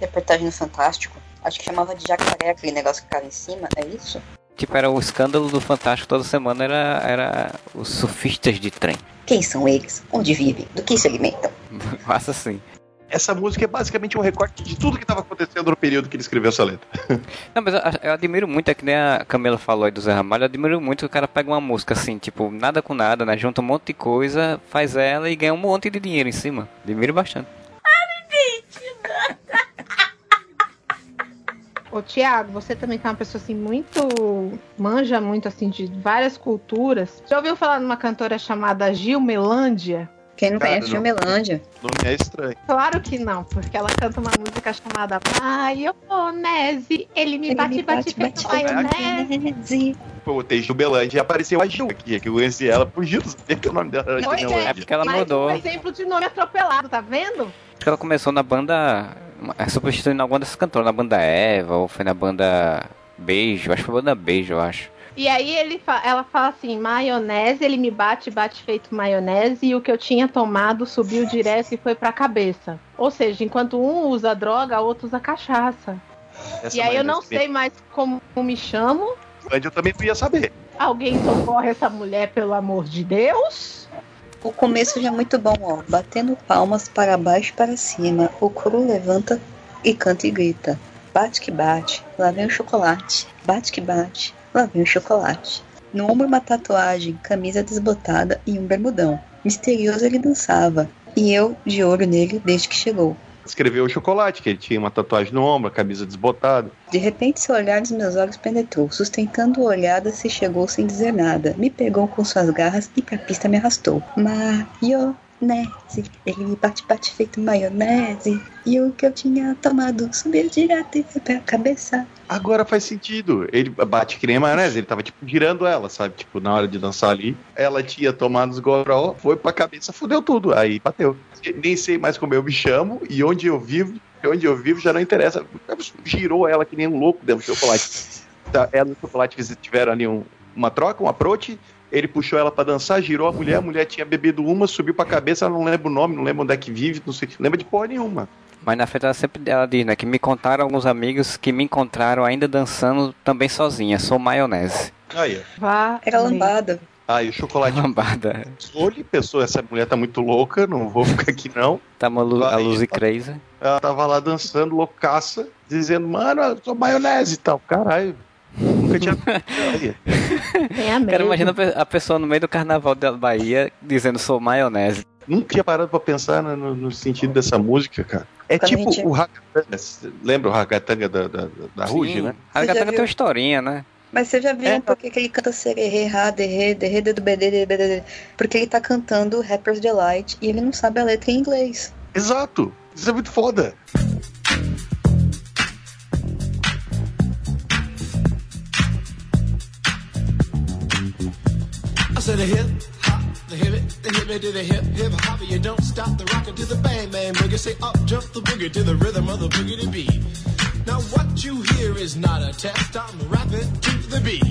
Reportagem no Fantástico. Acho que chamava de jacaré, aquele negócio que ficava em cima, é isso? Tipo, era o escândalo do Fantástico toda semana, era, era os surfistas de trem. Quem são eles? Onde vivem? Do que se alimentam? Faça assim. Essa música é basicamente um recorte de tudo que estava acontecendo no período que ele escreveu essa letra. Não, mas eu, eu admiro muito, é que nem a Camila falou aí do Zé Ramalho, eu admiro muito que o cara pega uma música assim, tipo, nada com nada, né? Junta um monte de coisa, faz ela e ganha um monte de dinheiro em cima. Admiro bastante. Ô, Tiago, você também que é uma pessoa assim muito. manja muito assim de várias culturas. Já ouviu falar numa cantora chamada Gil Melândia? Quem não Cara, conhece não. Gilmelândia? O nome é estranho. Claro que não, porque ela canta uma música chamada Maionese. Ele me bate, bate, feito maionese. Pô, tem Gilbelândia e apareceu a Gil aqui, que eu conheci ela por Gil, sabia que o nome dela era É Gilbelândia. porque ela Mais mudou. um Acho exemplo de nome atropelado, tá vendo? que ela começou na banda. É, Substituindo alguma dessas cantoras, na banda Eva, ou foi na banda Beijo, acho que foi a banda Beijo, eu acho. E aí ele fa- ela fala assim, maionese, ele me bate, bate feito maionese, e o que eu tinha tomado subiu direto e foi pra cabeça. Ou seja, enquanto um usa droga, o outro usa cachaça. Essa e aí eu não sei mais como me chamo. Gilbelândia eu também não ia saber. Alguém socorre essa mulher, pelo amor de Deus. O começo já é muito bom, ó. Batendo palmas para baixo e para cima. O coro levanta e canta e grita. Bate que bate, lá vem o chocolate. Bate que bate, lá vem o chocolate. No ombro uma tatuagem, camisa desbotada e um bermudão. Misterioso ele dançava. E eu de olho nele desde que chegou. Escreveu o chocolate, que ele tinha uma tatuagem no ombro, a camisa desbotada. De repente seu olhar nos meus olhos penetrou, sustentando a olhada se chegou sem dizer nada. Me pegou com suas garras e pra pista me arrastou. Maionese, ele me bate bate feito maionese. E o que eu tinha tomado subiu direto e foi pra cabeça. Agora faz sentido. Ele bate que nem maionese, ele tava tipo girando ela, sabe? Tipo, na hora de dançar ali, ela tinha tomado os goró, foi pra cabeça, fudeu tudo. Aí bateu. Nem sei mais como eu me chamo e onde eu vivo, onde eu vivo já não interessa. Girou ela que nem um louco dentro do chocolate. Tá, ela e o chocolate tiveram ali um- uma troca, um approach. Ele puxou ela pra dançar, girou a mulher, a mulher tinha bebido uma, subiu pra cabeça, ela não lembra o nome, não lembra onde é que vive, não sei, não lembra de porra nenhuma. Mas na frente ela sempre ela diz, né? Que me contaram alguns amigos que me encontraram ainda dançando também sozinha. Sou maionese. Aí. Vá. Era lambada. Aí o chocolate Lambada. Olhe, pessoa, essa mulher tá muito louca, não vou ficar aqui não. Tá uma lu- a luz e crazy. Ela tava lá dançando, loucaça, dizendo, mano, eu sou maionese e tal. Caralho, nunca tinha. Medo. Cara, imagina a pe- a pessoa no meio do carnaval da Bahia dizendo sou maionese. nunca tinha parado pra pensar no, no- sentido dessa música, cara. É a tipo gente- o Ragatanga. Lembra o Ragatanga da, da, da Ruge, né? A Você já Gatanga viu? tem uma historinha, né? Mas vocês já viram É. por que que ele canta sererê, ra, derê, derê, dedo, bedê, Porque ele tá cantando Rapper's Delight e ele não sabe a letra em inglês. Exato. Isso é muito foda. I said a hip hop, the hip it, the hip it to the hip hip hop. You don't stop the rocker to the bang bang boogie. Say up jump the boogie to the rhythm of the boogie to beat. Now what you hear is not a test. I'm rapping to the beat,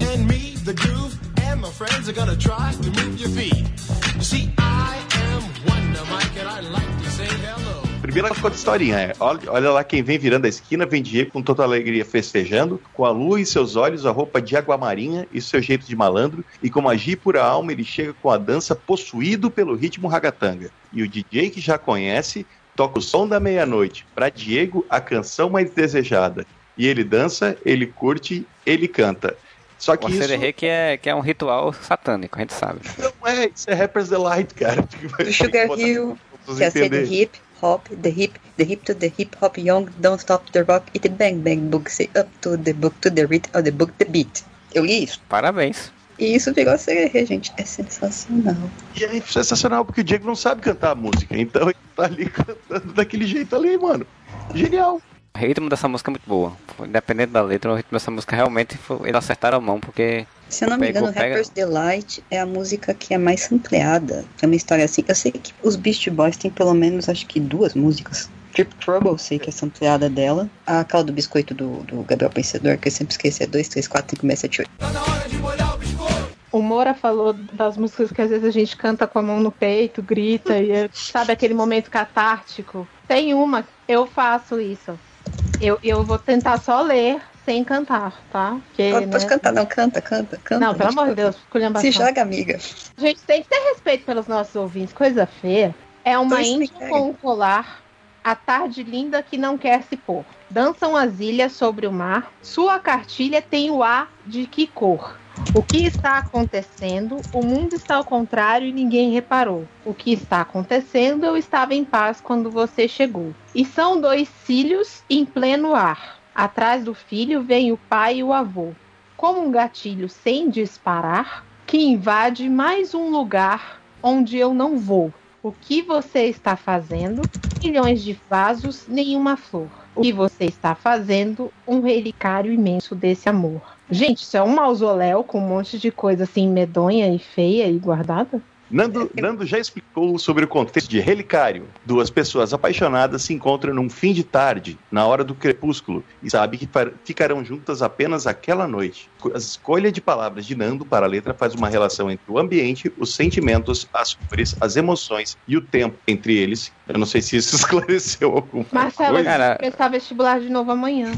and me, the groove, and my friends are gonna try to move your feet. You see, I am Wonder Mike, and I like to say hello. Primeiro ela ficou de historinha. É. Olha, olha lá quem vem virando a esquina, vem Diego com toda alegria festejando, com a lua em seus olhos, a roupa de água marinha e seu jeito de malandro, e com magia e pura alma ele chega com a dança possuído pelo ritmo ragatanga. E o DJ que já conhece toca o som da meia-noite, para Diego a canção mais desejada. E ele dança, ele curte, ele canta. Só que O isso que é, que é um ritual satânico, a gente sabe. não é, isso é Rapper's Delight, cara. Do Sugar Hill, que é ser the hip hop, the hip, the hip to the hip hop young, don't stop the rock, it bang bang book, say up to the book, to the rhythm of the book, the beat. Eu li isso. Parabéns. E isso virou sererê, gente. É sensacional. E é sensacional, porque o Diego não sabe cantar a música. Então ele tá ali cantando daquele jeito ali, mano. Genial. O ritmo dessa música é muito boa. Independente da letra, o ritmo dessa música realmente foi, eles acertaram a mão, porque Se eu não me engano, pega- Rapper's Delight é a música que é mais sampleada. É uma história assim. Eu sei que os Beast Boys tem pelo menos, acho que duas músicas. Trip Trouble, eu sei que é sampleada dela. A Cal do Biscoito do, do Gabriel Pensador, que eu sempre esqueço, é 2, 3, 4, 5, 6, 7, 8. Tá na hora de molhar o Moura falou das músicas que às vezes a gente canta com a mão no peito, grita, e é, sabe aquele momento catártico. Tem uma, eu faço isso. Eu, eu vou tentar só ler sem cantar, tá? Porque, Pode, pode né? cantar, não, canta, canta, canta. Não, pelo amor de. Deus. Se joga, amiga. Gente, tem que ter respeito pelos nossos ouvintes, coisa feia. É uma índia é. com um colar, a tarde linda que não quer se pôr. Dançam as ilhas sobre o mar, sua cartilha tem o ar de que cor? O que está acontecendo? O mundo está ao contrário e ninguém reparou. O que está acontecendo? Eu estava em paz quando você chegou. E são dois cílios em pleno ar. Atrás do filho vem o pai e o avô. Como um gatilho sem disparar, que invade mais um lugar onde eu não vou. O que você está fazendo? Milhões de vasos, nenhuma flor. O que você está fazendo? Um relicário imenso desse amor. Gente, isso é um mausoléu com um monte de coisa assim medonha e feia e guardada? Nando, Nando já explicou sobre o contexto de Relicário. Duas pessoas apaixonadas se encontram num fim de tarde, na hora do crepúsculo, e sabem que ficarão juntas apenas aquela noite. A escolha de palavras de Nando para a letra faz uma relação entre o ambiente, os sentimentos, as cores, as emoções e o tempo entre eles. Eu não sei se isso esclareceu alguma Marcelo, coisa. Cara- vai prestar vestibular de novo amanhã.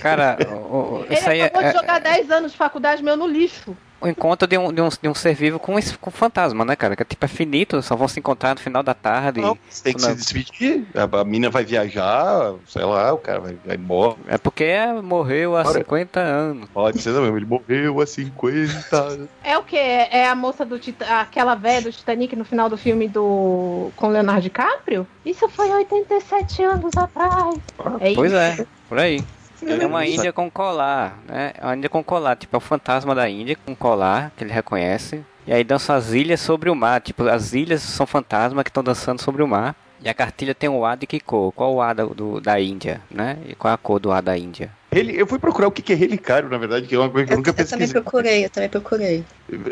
Cara, o- o- Ele isso aí é, acabou de é- jogar 10 anos de faculdade meu no lixo. o encontro de um, de, um, de um ser vivo com esse com fantasma, né, cara? Que é tipo é finito, só vão se encontrar no final da tarde. Não, você tem que se Não. despedir. A, a mina vai viajar, sei lá, o cara vai, vai embora. É porque morreu há Ora. 50 anos. Pode ser também, ele morreu há 50. É o que? É a moça do Tita- aquela velha do Titanic no final do filme do com Leonardo DiCaprio? Isso foi 87 anos atrás. É Pois isso. é, por aí. É uma Índia com colar, né? É uma Índia com colar, tipo, é o fantasma da Índia com colar, que ele reconhece. E aí dançam as ilhas sobre o mar, tipo, as ilhas são fantasmas que estão dançando sobre o mar. E a cartilha tem o A de que cor? Qual o A da, do- da Índia, né? E qual a cor do A da Índia? Ele, eu fui procurar o que que é relicário, na verdade, que é uma coisa que eu nunca eu também pesquisei. procurei, eu também procurei.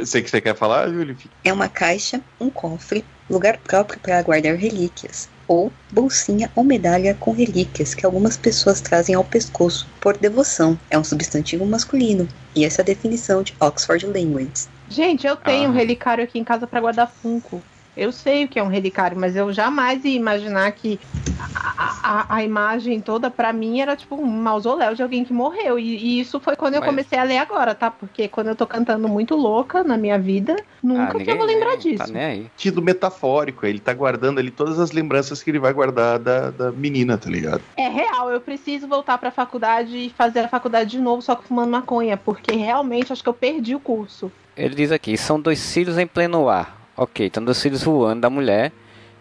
Sei que você quer falar, Júlio? É uma caixa, um cofre, lugar próprio para guardar relíquias. Ou bolsinha ou medalha com relíquias que algumas pessoas trazem ao pescoço por devoção. É um substantivo masculino. E essa é a definição de Oxford Language. Gente, eu tenho Ah. um relicário aqui em casa pra guardar Funko. Eu sei o que é um relicário, mas eu jamais ia imaginar que a, a- a imagem toda pra mim era tipo um mausoléu de alguém que morreu. E, e isso foi quando eu Mas- comecei a ler agora, tá? Porque quando eu tô cantando muito louca na minha vida, nunca que eu vou lembrar nem- disso. Tá nem aí. Sentido metafórico, ele tá guardando ali todas as lembranças que ele vai guardar da, da menina, tá ligado? É real, eu preciso voltar pra faculdade e fazer a faculdade de novo, só que fumando maconha, porque realmente acho que eu perdi o curso. Ele diz aqui, são dois cílios em pleno ar. Ok, então dois cílios voando da mulher.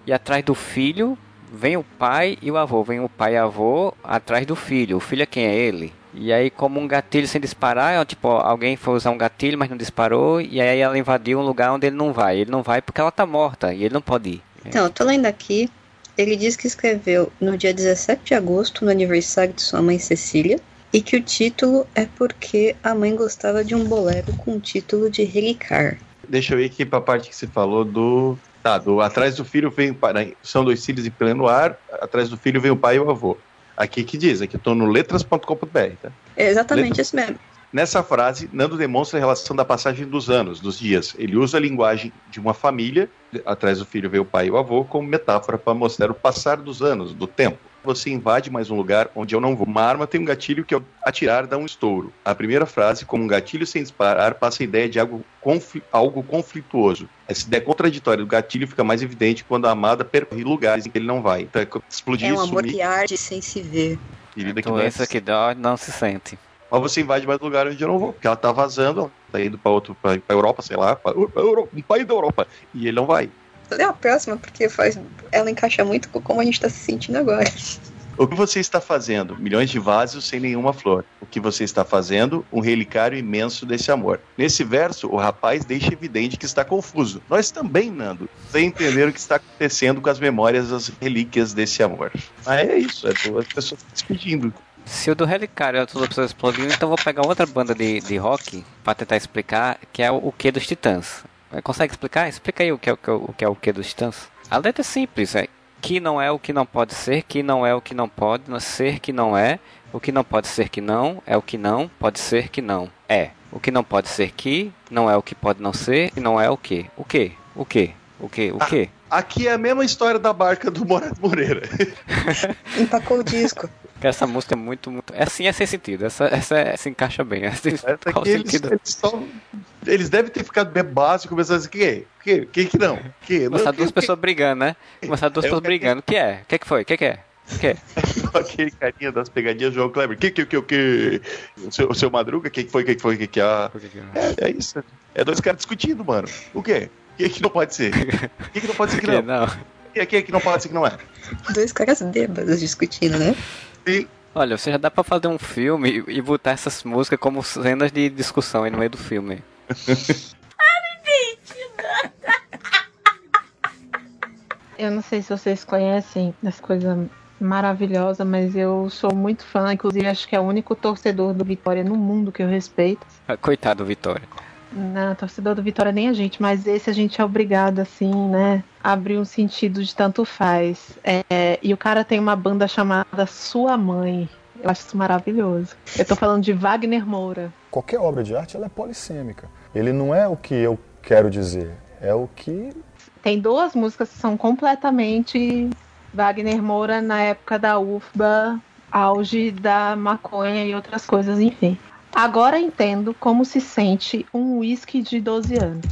E atrás do filho vem o pai e o avô. Vem o pai e avô atrás do filho. O filho é quem é ele? E aí, como um gatilho sem disparar, é, tipo, alguém foi usar um gatilho, mas não disparou, e aí ela invadiu um lugar onde ele não vai. Ele não vai porque ela tá morta, e ele não pode ir. Então, eu tô lendo aqui. Ele diz que escreveu no dia 17 de agosto, no aniversário de sua mãe Cecília, e que o título é porque a mãe gostava de um bolero com o título de Relicar. Deixa eu ir aqui pra parte que você falou do. Tá, do atrás do filho vem o pai. São dois filhos em pleno ar, atrás do filho vem o pai e o avô. Aqui que diz, aqui eu tô no letras.com.br, tá? É exatamente isso mesmo. Nessa frase, Nando demonstra a relação da passagem dos anos, dos dias. Ele usa a linguagem de uma família, atrás do filho veio o pai e o avô, como metáfora para mostrar o passar dos anos, do tempo. Você invade mais um lugar onde eu não vou. Uma arma tem um gatilho que ao atirar dá um estouro. A primeira frase, como um gatilho sem disparar, passa a ideia de algo, confli- algo conflituoso. Essa ideia contraditória do gatilho fica mais evidente quando a amada percorre lugares em que ele não vai. Então, é explodir, É um amor sumir, que arde sem se ver. ferida que Então, é que dói não se sente. mas você invade mais lugar onde eu não vou, porque ela tá vazando, ela tá indo pra outro, pra, pra Europa, sei lá, pra, pra Euro- um país da Europa, e ele não vai. Ler a próxima, porque faz, ela encaixa muito com como a gente tá se sentindo agora. O que você está fazendo? Milhões de vasos sem nenhuma flor. O que você está fazendo? Um relicário imenso desse amor. Nesse verso, o rapaz deixa evidente que está confuso. Nós também, Nando, sem entender o que está acontecendo com as memórias, as relíquias desse amor. Mas é isso, é duas pessoas se despedindo. Se o do Relicário é todas as pessoas explodindo, então vou pegar outra banda de, de rock pra tentar explicar, que é o, o que dos Titãs. Eh, Consegue explicar? Explica aí o que é o que, é o- o que é o que dos Titãs. A letra é simples, é que não é o que não pode ser, que não é o que não pode, não ser que não é, o que não pode ser que não, é o que não, pode ser que não, é. O que não pode ser que, não é o que pode não ser, e não é o que. O que? O que? O que? O que? Aqui é a mesma história da barca do Moraes Moreira. Empacou o disco. Essa música é muito, muito. É assim, é sem sentido. Essa, essa é- se encaixa bem. Essa, Essa qual aqui eles, sentido? eles, tão- eles devem ter ficado bem básicos, começando assim, que? Que? Que que não? Que? Começar Não, duas que- pessoas brigando, né? Começar duas É, pessoas que- brigando. O que é? O que, é que foi? O que, que é? O que é? Aquele carinha das pegadinhas, João Kleber. Que, que, que, que? O seu, o seu Madruga, que que foi, que que foi, que que ah? É, é isso. É dois caras discutindo, mano. O quê? O que que não pode ser? O que que não pode ser que Que não? não. O que que não pode ser que não é? Dois caras bêbados discutindo, né? Sim. Olha, você já dá pra fazer um filme e botar essas músicas como cenas de discussão aí no meio do filme. Eu não sei se vocês conhecem essa coisa maravilhosa, mas eu sou muito fã, inclusive acho que é o único torcedor do Vitória no mundo que eu respeito. Ah, Coitado, Vitória. Não, torcedor do Vitória nem a gente, mas esse a gente é obrigado, assim, né? Abrir um sentido de tanto faz. É, e o cara tem uma banda chamada Sua Mãe. Eu acho isso maravilhoso. Eu tô falando de Wagner Moura. Qualquer obra de arte ela é polissêmica. Ele não é o que eu quero dizer, é o que Tem duas músicas que são completamente Wagner Moura na época da UFBA, auge da maconha e outras coisas, enfim. Agora entendo como se sente um uísque de 12 anos.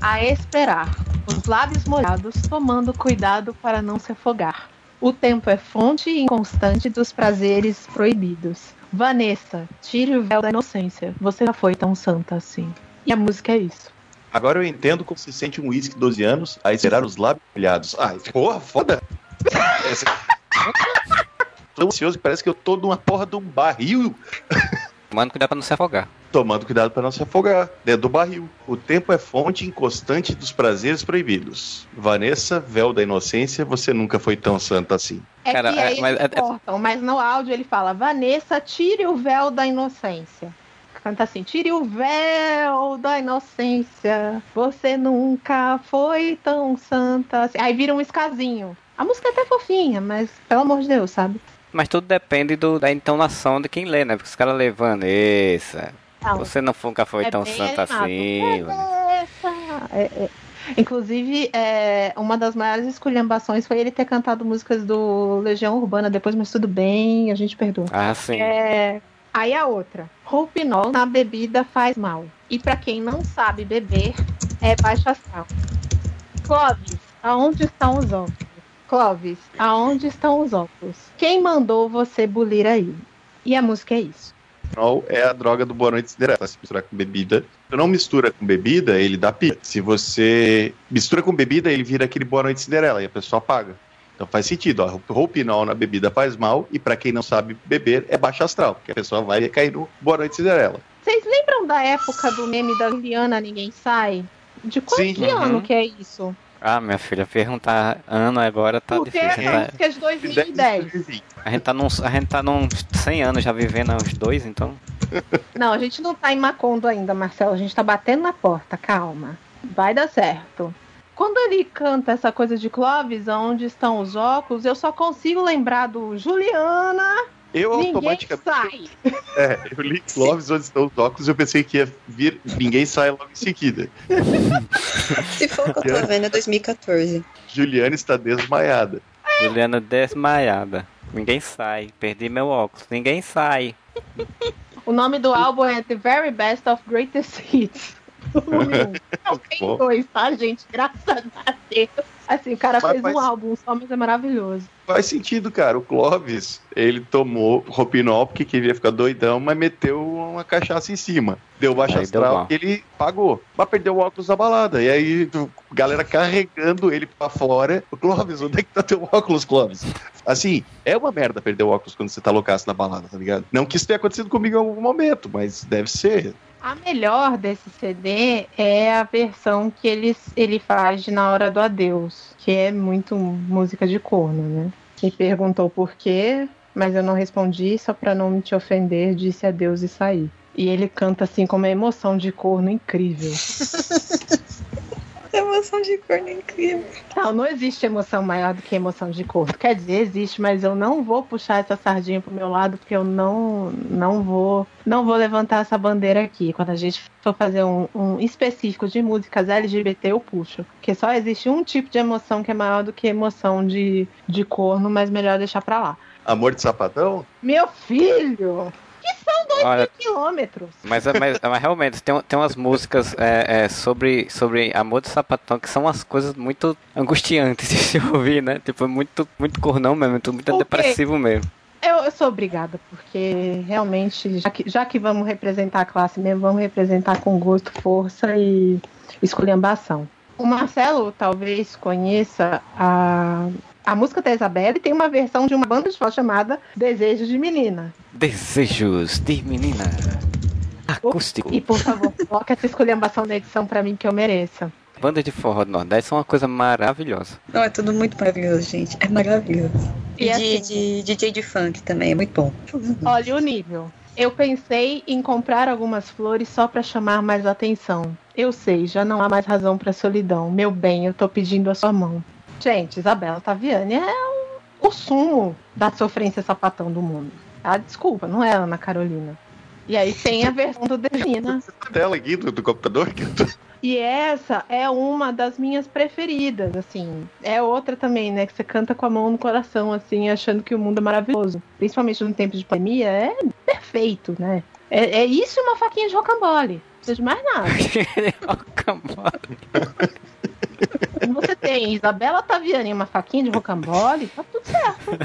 A esperar, os lábios molhados, tomando cuidado para não se afogar. O tempo é fonte inconstante dos prazeres proibidos. Vanessa, tire o véu da inocência. Você já foi tão santa assim. E a música é isso. Agora eu entendo como se sente um uísque de 12 anos a esperar os lábios molhados. Ai, porra, foda! Essa... Tô ansioso, parece que eu tô numa porra de um barril Mano, cuidado pra não se afogar. tomando cuidado para não se afogar dentro do barril. O tempo é fonte inconstante dos prazeres proibidos. Vanessa, véu da inocência, você nunca foi tão santa assim. É Cara, que é- aí mas é- é- cortam, mas no áudio ele fala: Vanessa, tire o véu da inocência. Canta assim: tire o véu da inocência. Você nunca foi tão santa assim. Aí vira um escasinho. A música é até fofinha, mas pelo amor de Deus, sabe? Mas tudo depende do, da entonação de quem lê, né? Porque os caras lê Vanessa. Não, Você não nunca foi é tão santa animado. assim. Vanessa. É, é. Inclusive, é, uma das maiores esculhambações foi ele ter cantado músicas do Legião Urbana depois, mas tudo bem, a gente perdoa. Ah, sim. É, Aí a outra. Roupinol na bebida faz mal. E pra quem não sabe beber, é baixo astral. Clóvis, aonde estão os óculos? Clóvis, aonde estão os óculos? Quem mandou você bulir aí? E a música é isso. Rock'n'roll é a droga do Boa Noite Cinderela. Se misturar com bebida. Se não mistura com bebida, ele dá pica. Se você mistura com bebida, ele vira aquele Boa Noite Cinderela e a pessoa paga. Então faz sentido, ó, roupinol na bebida faz mal e pra quem não sabe beber é baixo astral, porque a pessoa vai cair no Boa Noite Cinderela. Vocês lembram da época do meme da Juliana Ninguém Sai? De qual Sim. que Uhum. ano que é isso? Ah, minha filha, perguntar ano agora tá Porque difícil. A é de 2010. tá, a gente tá num, a gente tá num 100 anos já vivendo uns dois, então. Não, a gente não tá em Macondo ainda, Marcelo. A gente tá batendo na porta, calma. Vai dar certo. Quando ele canta essa coisa de Clóvis, onde estão os óculos, eu só consigo lembrar do Juliana, Eu ninguém automaticamente. sai. É, eu li Clóvis onde estão os óculos e eu pensei que ia vir. Ninguém sai logo em seguida. Se for o que eu tô vendo, é 2014. Juliana está desmaiada. Juliana desmaiada. Ninguém sai. Perdi meu óculos. Ninguém sai. O nome do álbum é The Very Best of Greatest Hits. Não, tem dois, tá, gente? Graças a Deus. Assim, o cara Mas fez faz- um álbum só, mas é maravilhoso. Faz sentido, cara. O Clóvis, ele tomou Ropinol porque queria ficar doidão, mas meteu uma cachaça em cima. Deu baixo Aí deu astral e ele pagou. Mas perdeu o óculos da balada. E aí, galera carregando ele pra fora. O Clóvis, onde é que tá teu óculos, Clóvis? Assim, é uma merda perder o óculos quando você tá loucaço na balada, tá ligado? Não que isso tenha acontecido comigo em algum momento, mas deve ser. A melhor desse CD é a versão que ele, ele faz de Na Hora do Adeus, que é muito música de corno, né? Me perguntou por quê, mas eu não respondi, só pra não te ofender, disse adeus e saí. E ele canta assim com uma emoção de corno incrível. Emoção de corno é incrível. Não, não existe emoção maior do que emoção de corno. Quer dizer, existe, mas eu não vou puxar essa sardinha pro meu lado, porque eu não, não vou não vou levantar essa bandeira aqui. Quando a gente for fazer um, um específico de músicas LGBT, eu puxo. Porque só existe um tipo de emoção que é maior do que emoção de, de corno, mas melhor deixar pra lá. Amor de sapatão? Meu filho! Que são dois Olha- mil quilômetros? Mas, mas, mas realmente, tem, tem umas músicas é, é, sobre, sobre amor de sapatão que são umas coisas muito angustiantes de se ouvir, né? Tipo, muito, muito cornão mesmo, muito, muito O quê? depressivo mesmo. Eu, eu sou obrigada, porque realmente, já que, já que vamos representar a classe mesmo, vamos representar com gosto, força e esculhambação. O Marcelo talvez conheça a, a música da Isabela e tem uma versão de uma banda de voz chamada Desejo de Menina. Desejos de menina. Acústico. E por favor, coloque essa esculhambação na edição pra mim que eu mereça. Bandas de forró do Nordeste são uma coisa maravilhosa. Não, é tudo muito maravilhoso, gente. É maravilhoso. E E, assim- de, de DJ de funk também, é muito bom. Olha o nível. Eu pensei em comprar algumas flores só pra chamar mais atenção. Eu sei, já não há mais razão pra solidão. Meu bem, eu tô pedindo a sua mão. Gente, Isabela Taviani é o, o sumo da sofrência sapatão do mundo. Ah, desculpa, não é Ana Carolina. E aí tem a versão do Devina. Tela aqui do, do computador que eu tô E essa é uma das minhas preferidas, assim. É outra também, né? Que você canta com a mão no coração, assim, achando que o mundo é maravilhoso. Principalmente no tempo de pandemia, é perfeito, né? É, é isso e uma faquinha de rocambole. Não precisa de mais nada. Você tem Isabela Taviani e uma faquinha de rocambole, tá tudo certo.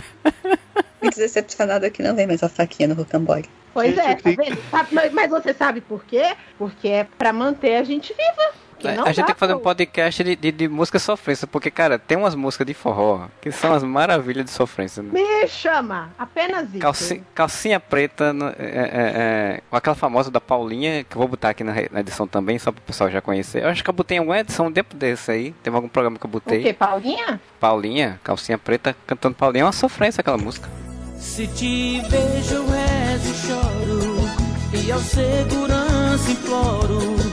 Muito decepcionado aqui não vem mais a faquinha no rocambole. Pois Gente, é, tá vendo? Mas, mas você sabe por quê? Porque é pra manter a gente viva. Porque não a gente tem que fazer um podcast de, de, de música sofrência, porque, cara, tem umas músicas de forró que são as maravilhas de sofrência. né? Me chama, apenas isso. Calcinha, calcinha preta, no- é, é, é, com aquela famosa da Paulinha, que eu vou botar aqui na, na edição também, só para o pessoal já conhecer. Eu acho que eu botei em alguma edição um tempo desse aí. Teve algum programa que eu O botei. quê, Paulinha? Paulinha, calcinha preta, cantando Paulinha. É uma sofrência aquela música. Se te vejo, rezo e choro. E ao segurança imploro.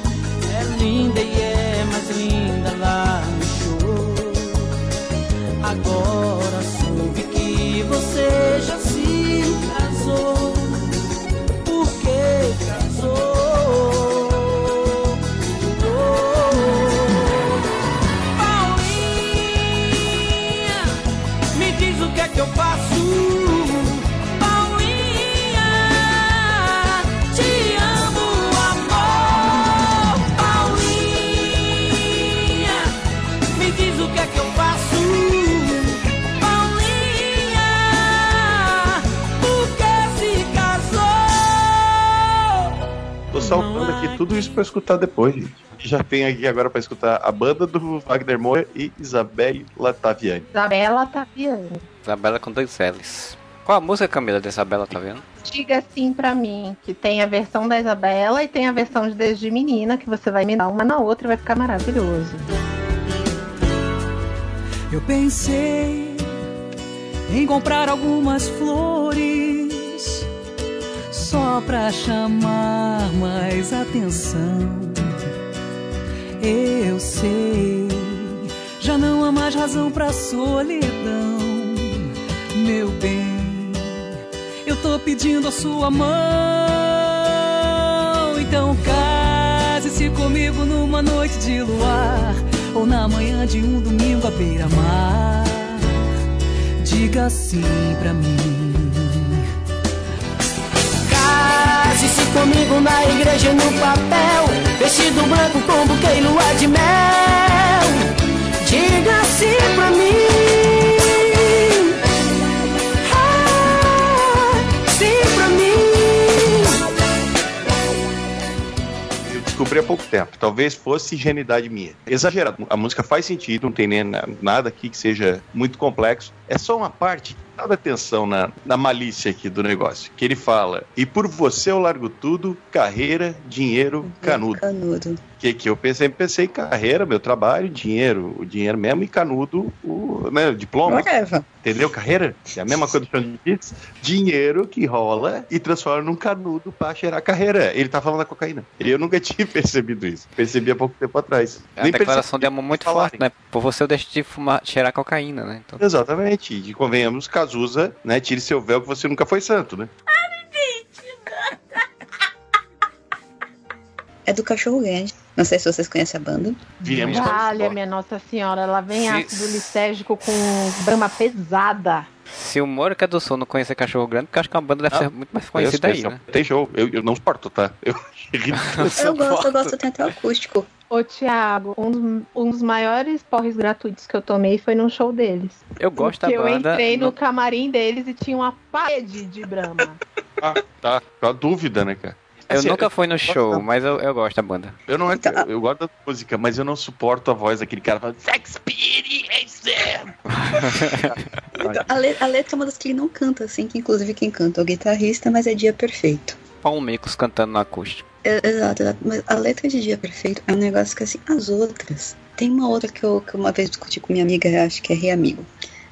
Agora soube que você já se casou. Saltando aqui tudo isso pra escutar depois, gente. Já tem aqui agora pra escutar a banda do Wagner Moura e Isabelle Lataviani. Isabela Taviani. Isabela com dois L's. Qual a música, Camila, da Isabela, tá vendo? Diga sim pra mim, que tem a versão da Isabela e tem a versão de Desde Menina, que você vai emendar uma na outra e vai ficar maravilhoso. Eu pensei em comprar algumas flores só pra chamar mais atenção. Eu sei, já não há mais razão pra solidão, meu bem. Eu tô pedindo a sua mão, então case-se comigo numa noite de luar ou na manhã de um domingo à beira-mar. Diga sim pra mim. Case-se comigo na igreja no papel, vestido branco com buquê e lua de mel. Diga sim pra mim. Ah, sim pra mim. Eu descobri há pouco tempo. Talvez fosse ingenuidade minha. Exagerado. A música faz sentido, não tem nem na- nada aqui que seja muito complexo. É só uma parte. Dá atenção na, na malícia aqui do negócio. Que ele fala: E por você eu largo tudo, carreira, dinheiro, canudo. Canudo. Que, que eu pensei, pensei carreira, meu trabalho, dinheiro, o dinheiro mesmo, e canudo, o, né, diploma. Whatever. Entendeu? Carreira? É a mesma coisa do Xande disse. Dinheiro que rola e transforma num canudo pra cheirar a carreira. Ele tá falando da cocaína. Eu nunca tinha percebido isso. Percebi há pouco tempo atrás. É uma declaração de amor muito falarem. forte, né? Por você eu deixo de fumar, cheirar cocaína, né? Então, Exatamente. E convenhamos, Cazuza, né? Tire seu véu que você nunca foi santo, né? É do Cachorro Grande. Não sei se vocês conhecem a banda. Viemos Olha, minha Nossa Senhora, ela vem Se- ácido lisérgico com brama pesada. se o Mônica do Sul não conhecer Cachorro Grande, porque eu acho que a banda deve Ah, ser muito mais conhecida aí, né? Tem show. Eu, eu não suporto, tá? Eu... Eu gosto, eu gosto, tem até o acústico. Ô, Thiago, um dos, um dos maiores porres gratuitos que eu tomei foi num show deles. Eu gosto Porque da eu banda. entrei no não- camarim deles e tinha uma parede de brama. ah, tá. Com a dúvida, né, cara? Eu Assim, nunca fui no show, da- mas eu, eu gosto da banda. Eu não que- Tá. eu gosto da música, mas eu não suporto a voz daquele cara falando Experience! A, le- a letra é uma das que ele não canta, assim, que inclusive quem canta é o guitarrista, mas é Dia Perfeito. Paulo Micos cantando no acústico. É, exato, exato. Mas a letra de Dia Perfeito é um negócio que, assim, as outras. Tem uma outra que eu, que eu uma vez discuti com minha amiga, acho que é Rei Amigo.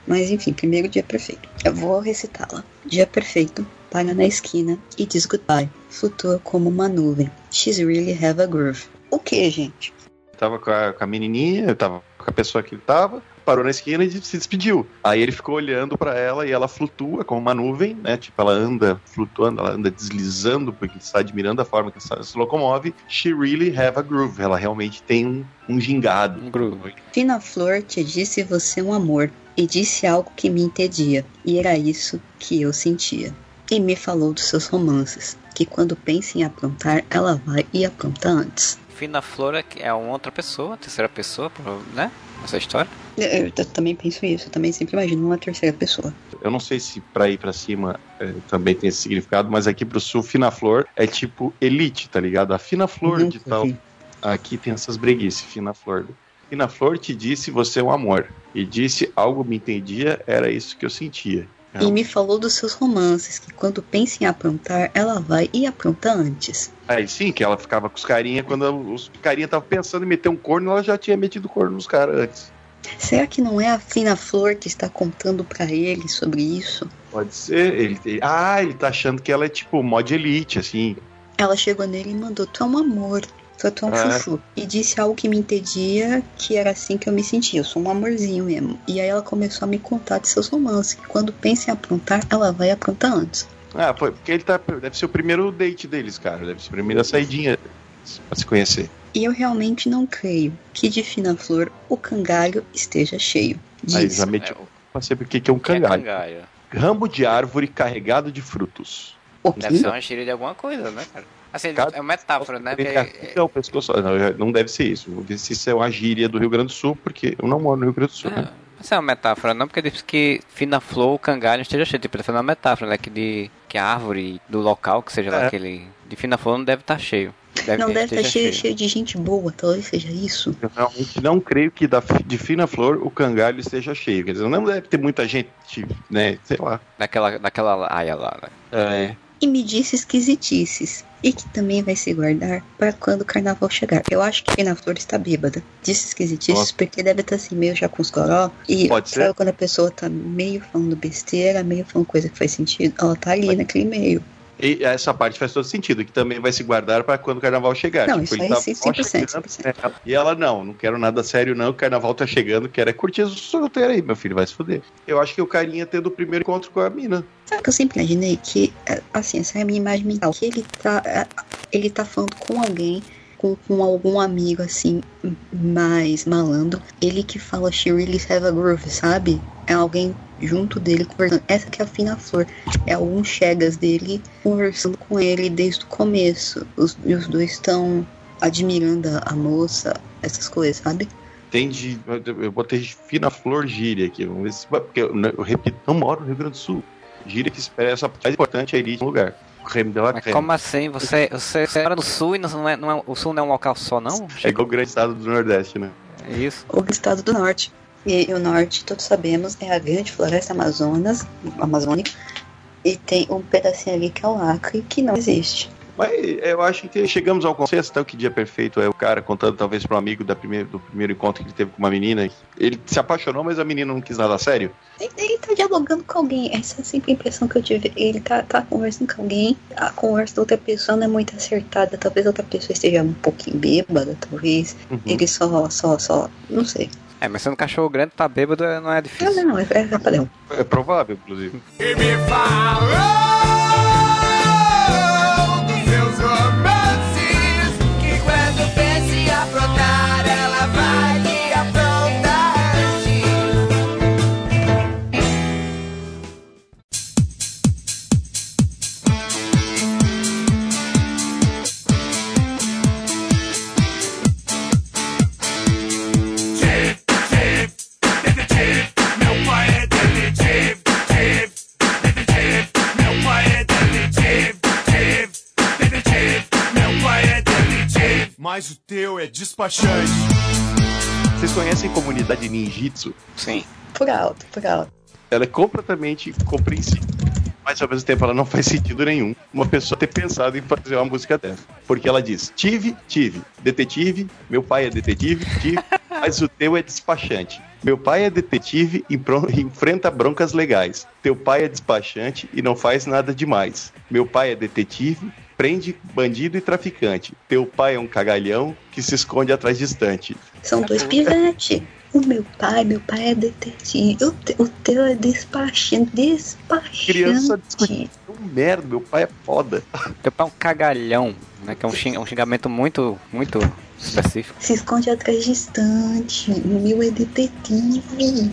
Mas enfim, primeiro Dia Perfeito. Eu vou recitá-la. Dia Perfeito, para na esquina e diz goodbye. Flutua como uma nuvem. She's really have a groove. O que, gente? Tava com a, com a menininha, eu tava com a pessoa que ele tava, parou na esquina e se despediu. Aí ele ficou olhando pra ela e ela flutua como uma nuvem, né? Tipo, ela anda flutuando, ela anda deslizando porque ele está admirando a forma que ela se locomove. She really have a groove. Ela realmente tem um, um gingado. Um groove. Fina Flor te disse você um amor e disse algo que me entendia, e era isso que eu sentia. E me falou dos seus romances, que quando pensa em aprontar, ela vai e apronta antes. Fina Flor é- é uma outra pessoa, terceira pessoa, né? Essa história. Eu, eu também penso isso, eu também sempre imagino uma terceira pessoa. Eu não sei se pra ir pra cima é, também tem esse significado, mas aqui pro sul, Fina Flor é tipo elite, tá ligado? A Fina Flor Nunca de tal. vi. Aqui tem essas breguices, Fina Flor. Fina Flor te disse você é um amor. E disse algo me entendia, era isso que eu sentia. E me falou dos seus romances, que quando pensa em aprontar, ela vai e apronta antes. Aí sim, que ela ficava com os carinha, quando os carinha estavam pensando em meter um corno, ela já tinha metido corno nos caras antes. Será que não é a Fina Flor que está contando pra ele sobre isso? Pode ser. Ele, ele- ah, ele tá achando que ela é tipo mod elite, assim. Ela chegou nele e mandou: Tu é um amor, tu é um É. chuchu. E disse algo que me entendia, que era assim que eu me sentia. Eu sou um amorzinho mesmo. E aí ela começou a me contar de seus romances. Que quando pensa em aprontar, ela vai aprontar antes. Ah, foi porque ele tá. Deve ser o primeiro date deles, cara. Deve ser a primeira saidinha pra se conhecer. E eu realmente não creio que de Fina Flor o cangalho esteja cheio. Aí Diz. já meti É, o- pra saber o que que é um que é cangalho. Ramo de árvore carregado de frutos. O Deve quê? ser uma gíria de alguma coisa, né, cara? Assim, Cada- é uma metáfora, né? Ele Porque, é o pescoço. Não, não deve ser isso. Vou ver se isso é uma gíria do Rio Grande do Sul, porque eu não moro no Rio Grande do Sul. né? é, isso é uma metáfora, não, porque diz que fina flor, o cangalho esteja cheio. Tipo, essa é uma metáfora, né? Que, de, que a árvore do local, que seja lá É. aquele. de Fina Flor não deve estar cheio. Deve, não deve esteja estar cheio, cheio de gente boa, talvez seja isso. Eu realmente não creio que da, de fina flor o cangalho esteja cheio. Quer dizer, não deve ter muita gente, né? Sei lá. Daquela, daquela aia lá, né? É. E me disse esquisitices. E que também vai se guardar para quando o carnaval chegar. Eu acho que Fina Flor está bêbada. Disse esquisitices Nossa. porque deve estar assim, meio já com os goró. E Pode sabe ser. quando a pessoa tá meio falando besteira, meio falando coisa que faz sentido? Ela tá ali naquele meio. E essa parte faz todo sentido, que também vai se guardar para quando o carnaval chegar. Não, isso aí tá sim, só 100%, chegando, 100%. né? E ela, não, não quero nada sério, não. O carnaval tá chegando, quero é curtir o solteiro aí, meu filho, vai se fuder. Eu acho que o carinha tendo o primeiro encontro com a mina. Sabe que eu sempre imaginei que, é, assim, essa é a minha imagem mental, que ele tá, é, ele tá falando com alguém, com, com algum amigo, assim, mais malandro, ele que fala she really have a groove, sabe? É alguém junto dele conversando. Essa que é a Fina Flor. É alguns chegas dele conversando com ele desde o começo. Os, e os dois estão admirando a, moça, essas coisas, sabe? Tem de. Eu botei fina flor gíria aqui. Vamos ver se. Porque eu, eu repito, não moro no Rio Grande do Sul. Gíria que expressa a mais importante é a elite no lugar. Creme de la Mas creme. como assim? Você, você, você mora no sul e não é, não é, o sul não é um local só, não? É igual o grande estado do Nordeste, né? É isso. o estado do norte. E o norte, todos sabemos, é a grande floresta amazonas, amazônica. E tem um pedacinho ali que é o Acre, que não existe. Mas eu acho que chegamos ao consenso, até o que dia perfeito é o cara contando talvez para um amigo da primeiro, do primeiro encontro que ele teve com uma menina. Ele se apaixonou, mas a menina não quis nada sério. Ele, ele tá dialogando com alguém, essa é sempre a impressão que eu tive. Ele tá, tá conversando com alguém, a conversa da outra pessoa não é muito acertada. Talvez a outra pessoa esteja um pouquinho bêbada, talvez. Uhum. Ele só, só, só, não sei. É, mas sendo um cachorro grande, tá bêbado, não é Não, difícil. não, é, é padrão. É provável, inclusive. O teu é despachante. Vocês conhecem comunidade ninjitsu? Sim. Por alto, por alto. Ela é completamente compreensível. Mas ao mesmo tempo ela não faz sentido nenhum uma pessoa ter pensado em fazer uma música dessa. Porque ela diz: tive, tive, detetive, meu pai é detetive, tive, mas o teu é despachante. Meu pai é detetive e e enfrenta broncas legais. Teu pai é despachante e não faz nada demais. Meu pai é detetive, prende bandido e traficante. Teu pai é um cagalhão que se esconde atrás distante. São dois pivetes. O meu pai, meu pai é detetive. O, te- o teu é despachante. Despachante. Criança discutindo merda, meu pai é foda. Teu pai é um cagalhão, né? Que é um, xing- um xingamento muito, muito específico. Se esconde atrás distante. O meu é detetive.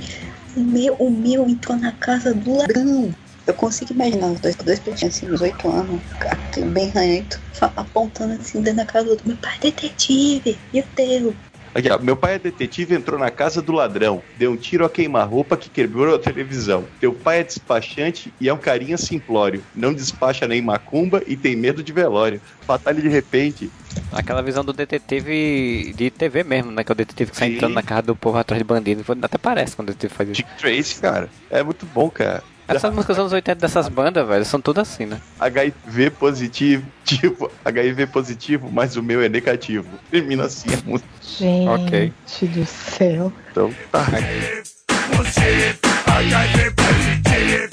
O meu, o meu entrou na casa do ladrão. Eu consigo imaginar os dois, dois pretinhos assim, uns oito anos, bem ranhento, apontando assim dentro da casa do outro. Meu pai é detetive. E o teu? Aqui, ó, meu pai é detetive, entrou na casa do ladrão, deu um tiro a queimar-roupa que quebrou a televisão. Teu pai é despachante e é um carinha simplório. Não despacha nem macumba e tem medo de velório. Batalha de repente. Aquela visão do detetive de TV mesmo, né? Que é o detetive que sai entrando na casa do povo atrás de bandido. Até parece quando o detetive faz isso. Dick Tracy, cara. É muito bom, cara. Essas músicas dos anos 80 dessas bandas, velho, são tudo assim, né? HIV positivo, tipo, HIV positivo, mas o meu é negativo. Termina assim a música. Gente Ok. do céu. Então, tá. Você, HIV positivo,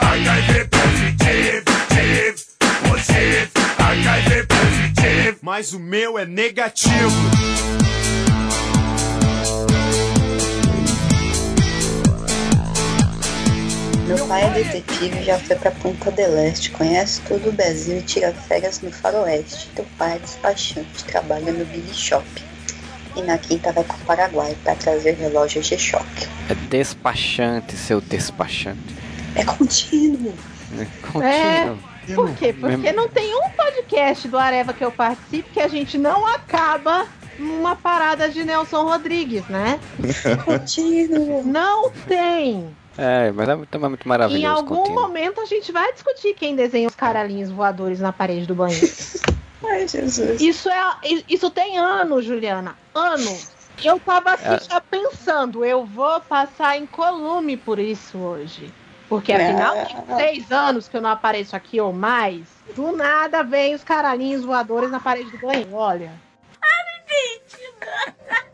HIV positivo, positivo. Você, HIV positivo, mas o meu é negativo. Meu pai é detetive e já foi pra Ponta del Este, conhece todo o Brasil e tira férias no faroeste. Teu pai é despachante, trabalha no Big Shop. E na quinta vai pro Paraguai pra trazer relógio G-Shock. É despachante, seu despachante. É contínuo. né? Contínuo. Por quê? Porque não tem um podcast do Areva que eu participe que a gente não acaba numa parada de Nelson Rodrigues, né? Contínuo. Não tem. É, mas é muito, é muito Em maravilhoso. algum contínuo. momento a gente vai discutir quem desenha os caralhinhos voadores na parede do banheiro. Ai, Jesus. Isso é. Isso tem anos, Juliana. Anos. Eu tava assim É. já pensando, eu vou passar em colume por isso hoje. Porque afinal, tem seis anos que eu não apareço aqui ou mais. Do nada vem os caralhinhos voadores na parede do banheiro, olha.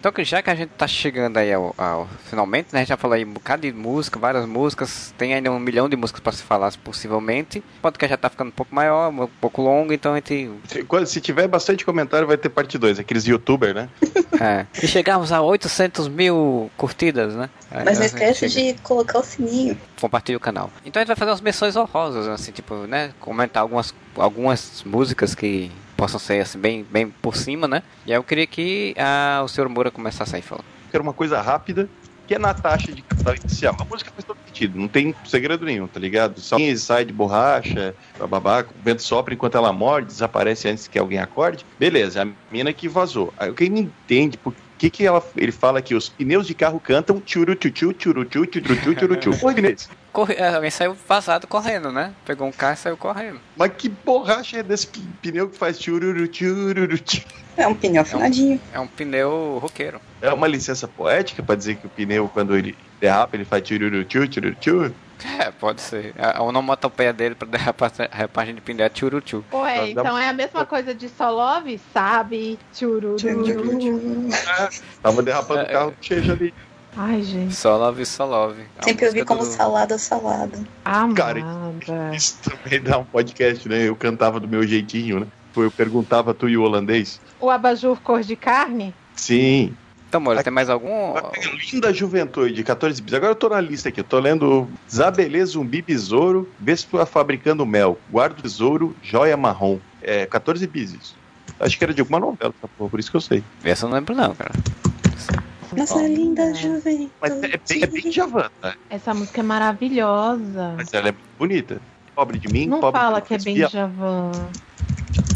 Então, que já que a gente tá chegando aí ao, ao- finalmente, né? A gente já falou aí um bocado de música, várias músicas, tem ainda um milhão de músicas pra se falar, possivelmente. O podcast já tá ficando um pouco maior, um pouco longo, então a gente. Se, se tiver bastante comentário, vai ter parte 2. Aqueles youtubers, né? É. E chegamos a 800 mil curtidas, né? Aí Mas não gente esquece chega- de colocar o sininho. compartilha o canal. Então a gente vai fazer umas menções honrosas, assim, tipo, né? Comentar algumas, algumas músicas que possam ser assim, bem, bem por cima, né? E aí eu queria que ah, o senhor Moura começasse aí falando. Quero uma coisa rápida, que é Natasha de Capital Inicial. A música faz todo sentido, não tem segredo nenhum, tá ligado? Só sai de borracha, bababá, o vento sopra enquanto ela morde, desaparece antes que alguém acorde. Beleza, a mina que vazou. Aí quem não entende por que, que ela, ele fala que os pneus de carro cantam tchuru-tchu-tchu, tchuru-tchu, tchuru-tchu, tchuru-tchu. Oi, Inês. Corre... É, alguém saiu vazado correndo, né? Pegou um carro e saiu correndo. Mas que borracha é desse pneu que faz tchururu, tchururu, tchu? É um pneu afinadinho. É um pneu roqueiro. É uma licença poética pra dizer que o pneu, quando ele derrapa, ele faz tchururu, tchu, tchururu, tchu? É, pode ser. A, onomatopeia dele pra derrapar a repagem de pneu é tchuruchu. Ué, Dá- então é a mesma coisa de Solove, sabe? Tchururu. Tava derrapando É, o carro cheio ali. Ai, gente. Só love, só love. A Sempre eu vi música como do- salada, salada. Cara, Amada. Isso também dá um podcast, né? Eu cantava do meu jeitinho, né? Foi, Eu perguntava tu e o holandês. O abajur cor de carne? Sim. Então, Moura, tem mais algum? Linda juventude, 14 bis. Agora eu tô na lista aqui. Eu tô lendo Zabelê Zumbi Besouro, Vespa Fabricando Mel, Guardo Tesouro, Joia Marrom. É, 14 bis isso. Acho que era de alguma novela, porra, por isso que eu sei. Essa eu não lembro não, cara. Nossa linda juventude. Mas é bem, é bem Javan, tá? Essa música é maravilhosa. Mas ela é muito bonita. Pobre de mim, Não pobre fala de que é bem Javan.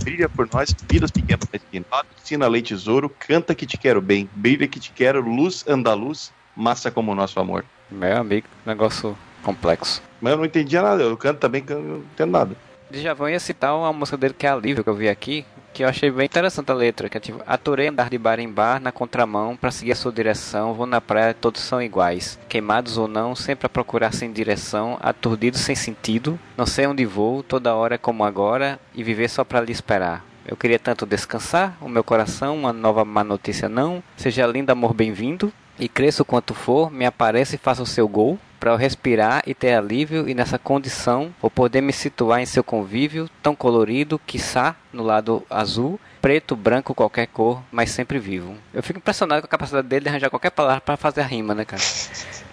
Brilha por nós, vidas pequenas mais que Ensina leite tesouro, canta que te quero bem. Brilha que te quero, luz andaluz, massa como o nosso amor. Meu amigo, negócio complexo. Mas eu não entendia nada, eu canto também, que eu não entendo nada. Djavan ia citar uma música dele que é Alívio, que eu vi aqui, que eu achei bem interessante a letra, que é tipo, aturei andar de bar em bar na contramão pra seguir a sua direção, vou na praia, todos são iguais, queimados ou não, sempre a procurar sem direção, aturdido sem sentido, não sei onde vou, toda hora é como agora, e viver só pra lhe esperar. Eu queria tanto descansar, o meu coração, uma nova má notícia não, seja lindo amor bem-vindo, e cresça o quanto for, me apareça e faça o seu gol, para eu respirar e ter alívio, e nessa condição vou poder me situar em seu convívio, tão colorido, quiçá no lado azul, preto, branco, qualquer cor, mas sempre vivo. Eu fico impressionado com a capacidade dele de arranjar qualquer palavra para fazer a rima, né, cara?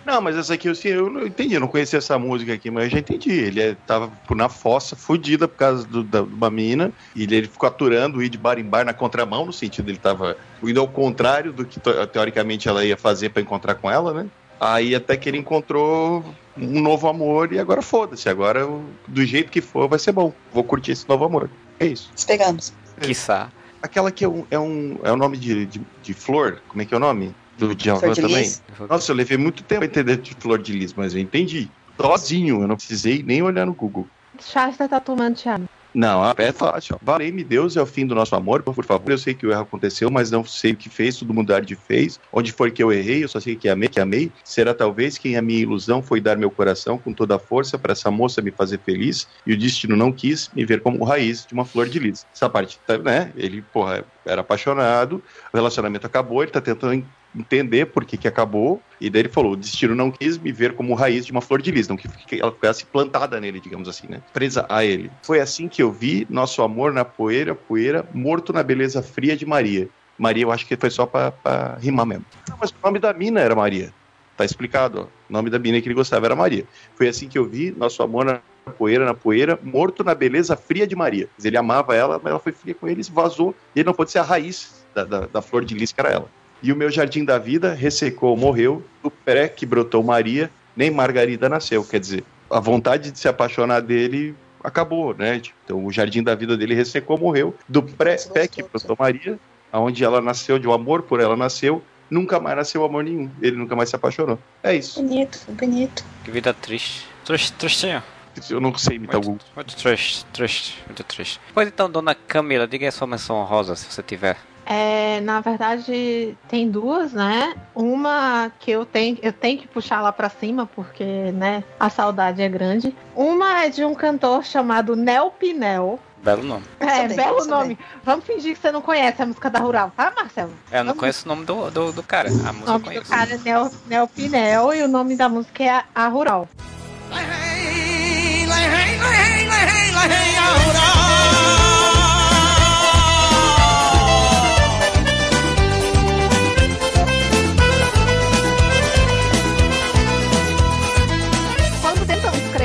Não, mas essa aqui assim, eu não entendi, eu não conhecia essa música aqui, mas eu já entendi. Ele é, tava na fossa, fudida por causa do- da, de uma mina, e ele, ele ficou aturando ir de bar em bar na contramão, no sentido ele tava indo ao contrário do que teoricamente ela ia fazer pra encontrar com ela, né? Aí até que ele encontrou um novo amor e agora foda-se, agora do jeito que for vai ser bom. Vou curtir esse novo amor. É isso. Esperamos. Quiçá. Aquela que é um, é um, é o nome de, de, de flor, como é que é o nome? Do de também? lis? Nossa, eu levei muito tempo pra entender de flor de lis, mas eu entendi. Sozinho, eu não precisei nem olhar no Google. Shasta tá tomando Thiago. Não, é fácil. ó. Valei-me Deus, é o fim do nosso amor, por favor. Eu sei que o erro aconteceu, mas não sei o que fez, tudo mudar de fez. Onde foi que eu errei, eu só sei que amei, que amei. Será talvez quem a minha ilusão foi dar meu coração com toda a força para essa moça me fazer feliz e o destino não quis me ver como raiz de uma flor de lis. Essa parte, tá, né? Ele, porra, era apaixonado, o relacionamento acabou, ele tá tentando en- entender por que que acabou, e daí ele falou, o destino não quis me ver como raiz de uma flor de lis, não que ela ficasse plantada nele, digamos assim, né? Presa a ele. Foi assim que eu vi nosso amor na poeira, poeira, morto na beleza fria de Maria. Maria, eu acho que foi só pra rimar mesmo. Não, mas o nome da mina era Maria. Tá explicado, ó. O nome da mina que ele gostava era Maria. Foi assim que eu vi nosso amor na poeira, na poeira, morto na beleza fria de Maria. Ele amava ela, mas ela foi fria com ele, vazou, e ele não pôde ser a raiz da, da, da flor de lis que era ela. E o meu jardim da vida ressecou, morreu, do pré que brotou Maria, nem Margarida nasceu. Quer dizer, a vontade de se apaixonar dele acabou, né? Tipo, Então o jardim da vida dele ressecou, morreu. Do pré pé que brotou Maria, aonde ela nasceu, de um amor por ela nasceu, nunca mais nasceu amor nenhum. Ele nunca mais se apaixonou. É isso. Bonito, bonito. Que vida triste. Triste, tristinho. Eu não sei imitar algum. Muito, triste, triste, muito triste. Pois então, dona Camila, diga aí a sua menção honrosa, se você tiver. É, na verdade, tem duas, né? Uma que eu tenho, eu tenho que puxar lá pra cima, porque, né, a saudade é grande. Uma é de um cantor chamado Nel Pinel. Belo nome. É, Saber, belo nome. Vamos fingir que você não conhece a música da Rural, tá, Marcelo? É, eu não Vamos- conheço o nome do, do, do cara. A O música eu nome do cara é Nel, Nel Pinel e o nome da música é a, a Rural.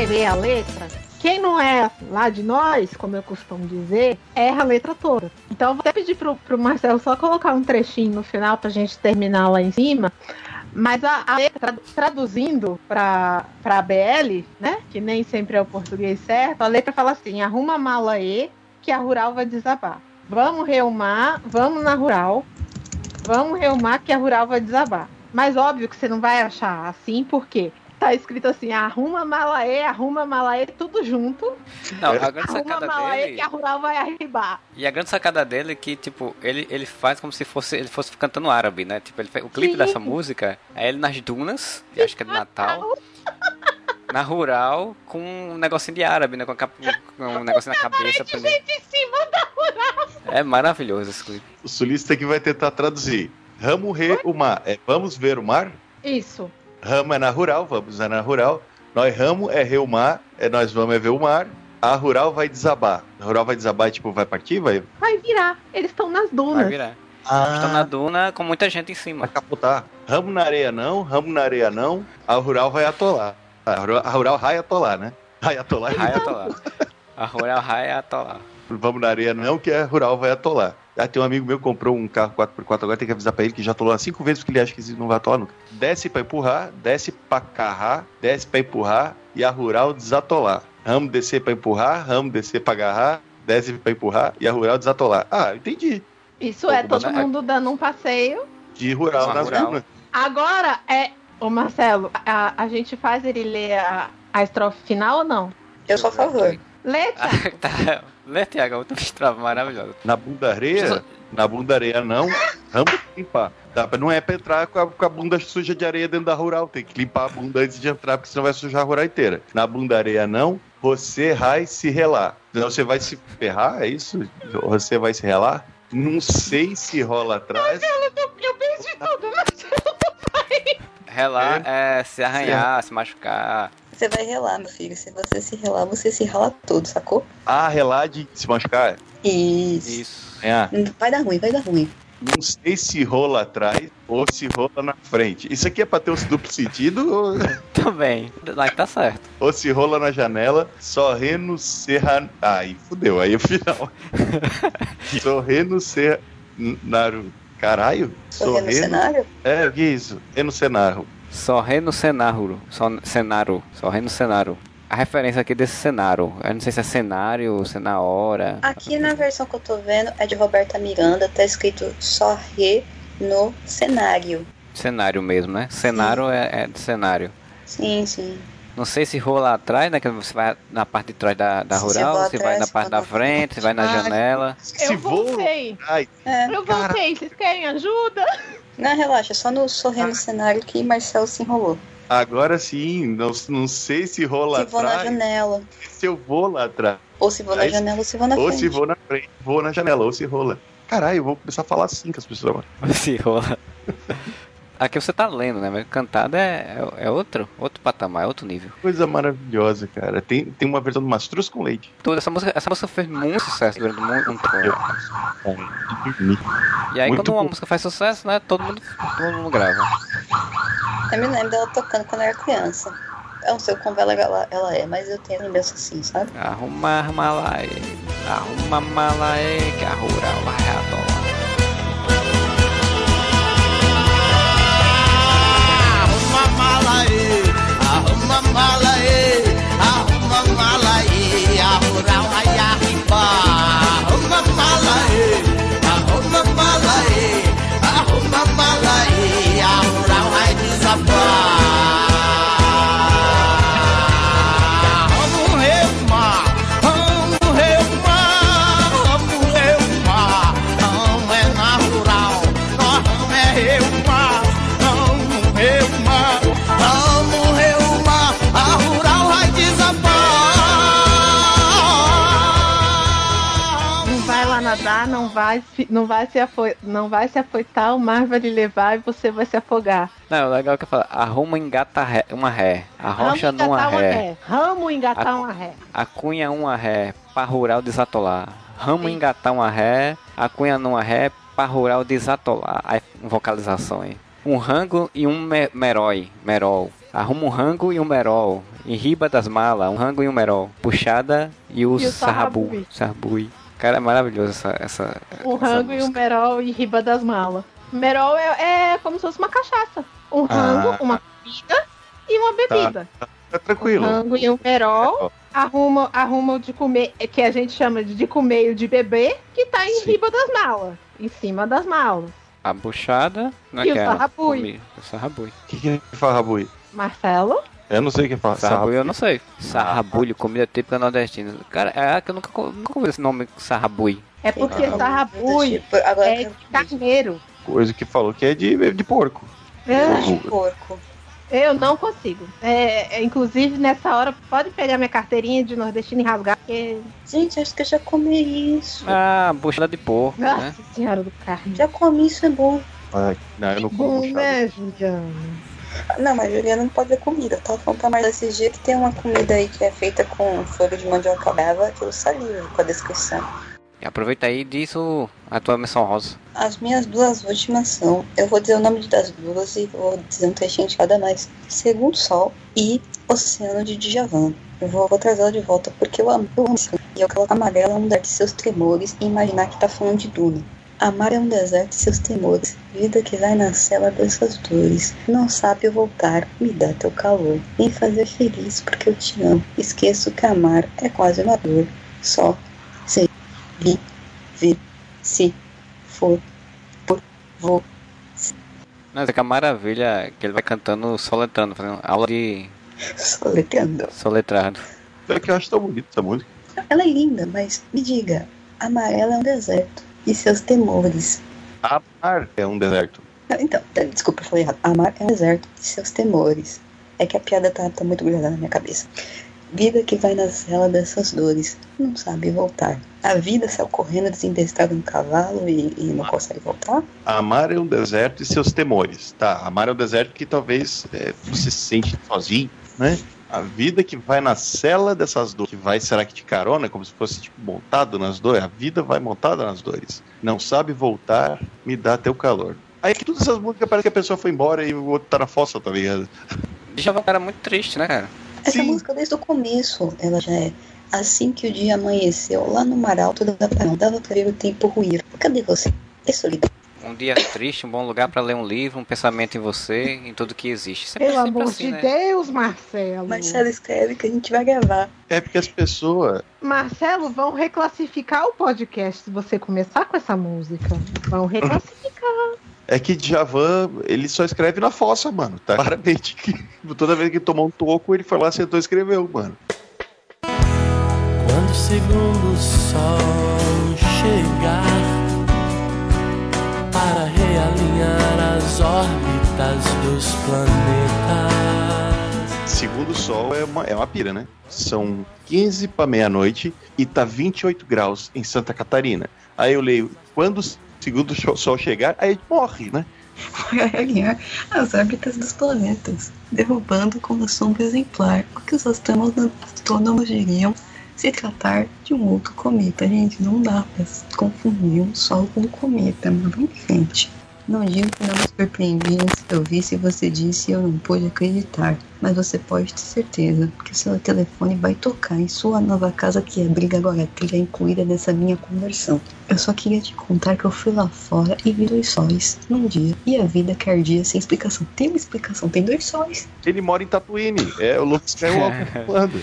Escrever a letra, quem não é lá de nós, como eu costumo dizer, erra a letra toda. Então vou até pedir pro, pro Marcelo só colocar um trechinho no final pra gente terminar lá em cima. Mas a, a letra, tradu- traduzindo pra, pra BL, né? Que nem sempre é o português certo, a letra fala assim: arruma a mala aí, que a rural vai desabar. Vamos reumar, vamos na rural. Vamos reumar, que a rural vai desabar. Mas óbvio que você não vai achar assim, porque tá escrito assim: arruma malaê, arruma malaê, tudo junto. Não, a grande Arruma sacada malaê, dele. que a rural vai arribar. E a grande sacada dele é que, tipo, ele, ele faz como se fosse ele fosse cantando árabe, né? Tipo, ele, o clipe Sim. dessa música é ele nas dunas, e acho que é de Natal, na rural, com um negocinho de árabe, né? Com, cap- com um negocinho na cabeça. pra Gente, em cima da rural. É maravilhoso esse clipe. O sulista que vai tentar traduzir. Ramo re o mar. É vamos ver o mar? Isso. Ramo é na rural, vamos é na rural. Nós ramo é re o mar, é nós vamos é ver o mar. A rural vai desabar. A rural vai desabar, tipo, vai partir, vai. Vai virar. Eles estão nas Vai dunas. virar. Ah, Estão na duna com muita gente em vai cima. capotar. Ramo na areia não, ramo na areia não. A rural vai atolar. A rural, a rural vai atolar, né? Vai atolar. Vai atolar. A rural vai atolar. Vamos na areia não, que a rural vai atolar. Ah, tem um amigo meu que comprou um carro 4x4 agora, tem que avisar pra ele que já atolou 5 vezes porque ele acha que não vai atolar nunca. Desce pra empurrar, desce pra carrar, desce pra empurrar e a rural desatolar. Ramo descer pra empurrar, ramo descer pra agarrar, desce pra empurrar e a rural desatolar. Ah, entendi. Isso é todo mundo dando um passeio. De rural nas rural. dunas. Agora é. Ô Marcelo, a, a gente faz ele ler a, a estrofe final ou não? Eu sou a favor. Lê, Thiago. tá. Lê, Tiago, outra estrofe maravilhosa. Na bunda areia, na bunda areia não, ramo limpar. Dá pra, não é pra entrar com a, com a bunda suja de areia dentro da rural, tem que limpar a bunda antes de entrar, porque senão vai sujar a rural inteira. Na bunda areia não, você vai se relar. Senão você vai se ferrar, é isso? Você vai se relar? Não sei se rola atrás. Eu, eu perdi tudo, Marcelo. Relar é se arranhar, se machucar. Você vai relar, meu filho. Se você se relar, você se rala todo, sacou? Ah, relar de se machucar? Isso. Isso. É. Vai dar ruim, vai dar ruim. Não sei se rola atrás ou se rola na frente. Isso aqui é pra ter um duplo sentido ou, Também. Lá que tá certo. ou se rola na janela, sorrendo serra. Aí fudeu, aí é o final. sorrendo serra. Naru. Caralho? Sorrendo no cenário? É, o que é isso? É no cenário. Sorrê no cenário. Só- Cenário. Sorrê no cenário. A referência aqui desse cenário. Eu não sei se é cenário, se é na hora. Aqui na versão que eu tô vendo é de Roberta Miranda, tá escrito só re no cenário. Cenário mesmo, né? Cenário é, é de cenário. Sim, sim. Não sei se rola atrás, né? Que você vai na parte de trás da, da rural, se vai atrás, na parte da na frente, se vai na Ah, janela. Se Eu voltei. Ai, É. Eu voltei. Vocês querem ajuda? Não, relaxa, só no sorrendo no cenário que Marcelo se enrolou. agora sim, não, não sei se rola Se vou na atrás, janela. se eu vou lá atrás. Ou se vou na janela ou se vou na ou frente. se vou na frente. Vou na janela, ou se rola. Caralho, eu vou começar a falar assim com as pessoas agora. Se rola. Aqui você tá lendo, né? Mas cantado é, é, é outro, outro patamar, é outro nível. Coisa maravilhosa, cara. Tem, tem uma versão do Mastruz com leite. Toda essa música, essa música fez muito sucesso durante muito um tempo. E aí Muito quando uma bom. música faz sucesso, né? Todo mundo, todo mundo grava. Eu me lembro dela tocando quando eu era criança. Eu não sei o quão velha ela, ela é, mas eu tenho lembrança assim, sabe? Arruma a mala aí, arruma a mala aí, que a rural arruma mala aí, arruma mala aí, a rural vai arribar. Arruma mala aí, arruma mala aí, arruma mala aí, mar vai, não vai se não vai se afoitar, o mar vai lhe levar e você vai se afogar. Não, o legal é que eu falo, arruma engata ré, uma ré, a rocha Ramo numa ré, ré. Ramo engatar A- uma ré. a cunha uma ré, pra rural desatolar. Ramo Sim. engatar uma ré, a cunha numa ré, pra rural desatolar. Aí, vocalização aí. Um rango e um me merói, merol. Arruma um rango e um merol. Em riba das malas, um rango e um merol. Puxada e o, E o sarrabu. sarrabui. Sarrabui. Cara, é maravilhoso essa. essa Um essa rango e um música. merol e riba das malas. Merol é, é como se fosse uma cachaça. Um rango, Ah. uma comida e uma bebida. Tá tranquilo. Um rango e um merol. Arruma, arruma o de comer, que a gente chama de, de comer e o de beber, que tá em Sim. riba das malas. Em cima das malas. A buchada E o naquela. sarrabui. O sarrabui. O que, que é farrabui? Marcelo? Eu não sei o que é fa- Sarrabulho eu não sei. Sarrabulho, comida típica nordestina. Cara, é que eu nunca, nunca ouvi esse nome sarrabui. É porque Ah. sarrabui Tipo, agora é de carneiro. Coisa que falou que é de, de porco. É, quero de porco. Eu não consigo. É, é, inclusive, nessa hora, pode pegar minha carteirinha de nordestino e rasgar, porque. Gente, acho que eu já comi isso. Ah, buchada de porco, né? Nossa senhora do carne. Já comi, isso é bom. Ai, não, eu não como Bom, buchada. né, Juliana? Não, mas Juliana não pode ver comida. Eu tava falando pra mais esses dias que tem uma comida aí que é feita com folha de mandioca brava que eu salivo com a descrição. E aproveita aí e diz a tua menção rosa. As minhas duas últimas são. Eu vou dizer o nome das duas e vou dizer um trechinho de cada mais. Segundo Sol e Oceano de Djavan. Eu vou, vou trazer ela de volta porque eu amo. Eu amo. E eu coloco amarela um dar de seus tremores e imaginar que tá falando de Duna. Amar é um deserto de seus temores, vida que vai na cela dessas dores. Não sabe voltar, me dá teu calor. Me fazer feliz porque eu te amo. Esqueço que amar é quase uma dor. Só, sei, vi, vi, se, for, por, vou. Mas é que a maravilha que ele vai cantando soletrando, fazendo aula de Soletrando. soletrado. É que eu acho tão bonito essa música. Ela é linda, mas me diga, amarela é um deserto e seus temores. Amar é um deserto. Não, Então, tá, desculpa, eu falei errado. Amar é um deserto e seus temores. É que a piada tá, tá muito grudada na minha cabeça. Vida que vai na cela dessas dores, não sabe voltar. A vida saiu correndo desindestrada no cavalo e, e não consegue voltar? Amar é um deserto e seus temores. Tá, amar é um deserto que talvez é, você se sente sozinho, né? A vida que vai na cela dessas dores, que vai, será que de carona, como se fosse tipo, montado nas dores? A vida vai montada nas dores. Não sabe voltar, me dá teu calor. Aí que todas essas músicas parece que a pessoa foi embora e o outro tá na fossa, tá ligado? Djavan é um cara muito triste, né, cara? Essa Sim. música desde o começo, ela já é. Assim que o dia amanheceu, lá no mar alto dava pra, dava pra ver o tempo ruir. Cadê você? É solidão. Um dia triste, um bom lugar pra ler um livro, um pensamento em você, em tudo que existe. Sempre, Pelo sempre amor assim, de né? Deus, Marcelo. Marcelo escreve que a gente vai gravar. É porque as pessoas. Marcelo, vão reclassificar o podcast se você começar com essa música. Vão reclassificar. É que Djavan, ele só escreve na fossa, mano. Tá? Claramente. que Toda vez que tomou um toco, ele foi lá, sentou e escreveu, mano. Quando o segundo para realinhar as órbitas dos planetas. Segundo o sol é uma, é uma pira, né? São 15 para meia-noite e tá 28 graus em Santa Catarina. Aí eu leio, quando o segundo sol chegar, aí a gente morre, né? Para realinhar as órbitas dos planetas, derrubando com uma sombra exemplar o que os astrônomos diriam se tratar de um outro cometa. Gente, não dá pra confundir um sol com um cometa, mas vamos em frente. Não digo que não me surpreendi antes que eu visse você disse e eu não pude acreditar. Mas você pode ter certeza que o seu telefone vai tocar em sua nova casa que abriga agora a trilha incluída dessa minha conversão. Eu só queria te contar que eu fui lá fora e vi dois sóis num dia. E a vida que ardia sem explicação. Tem uma explicação, tem dois sóis. Ele mora em Tatooine. É o Luke Skywalker falando.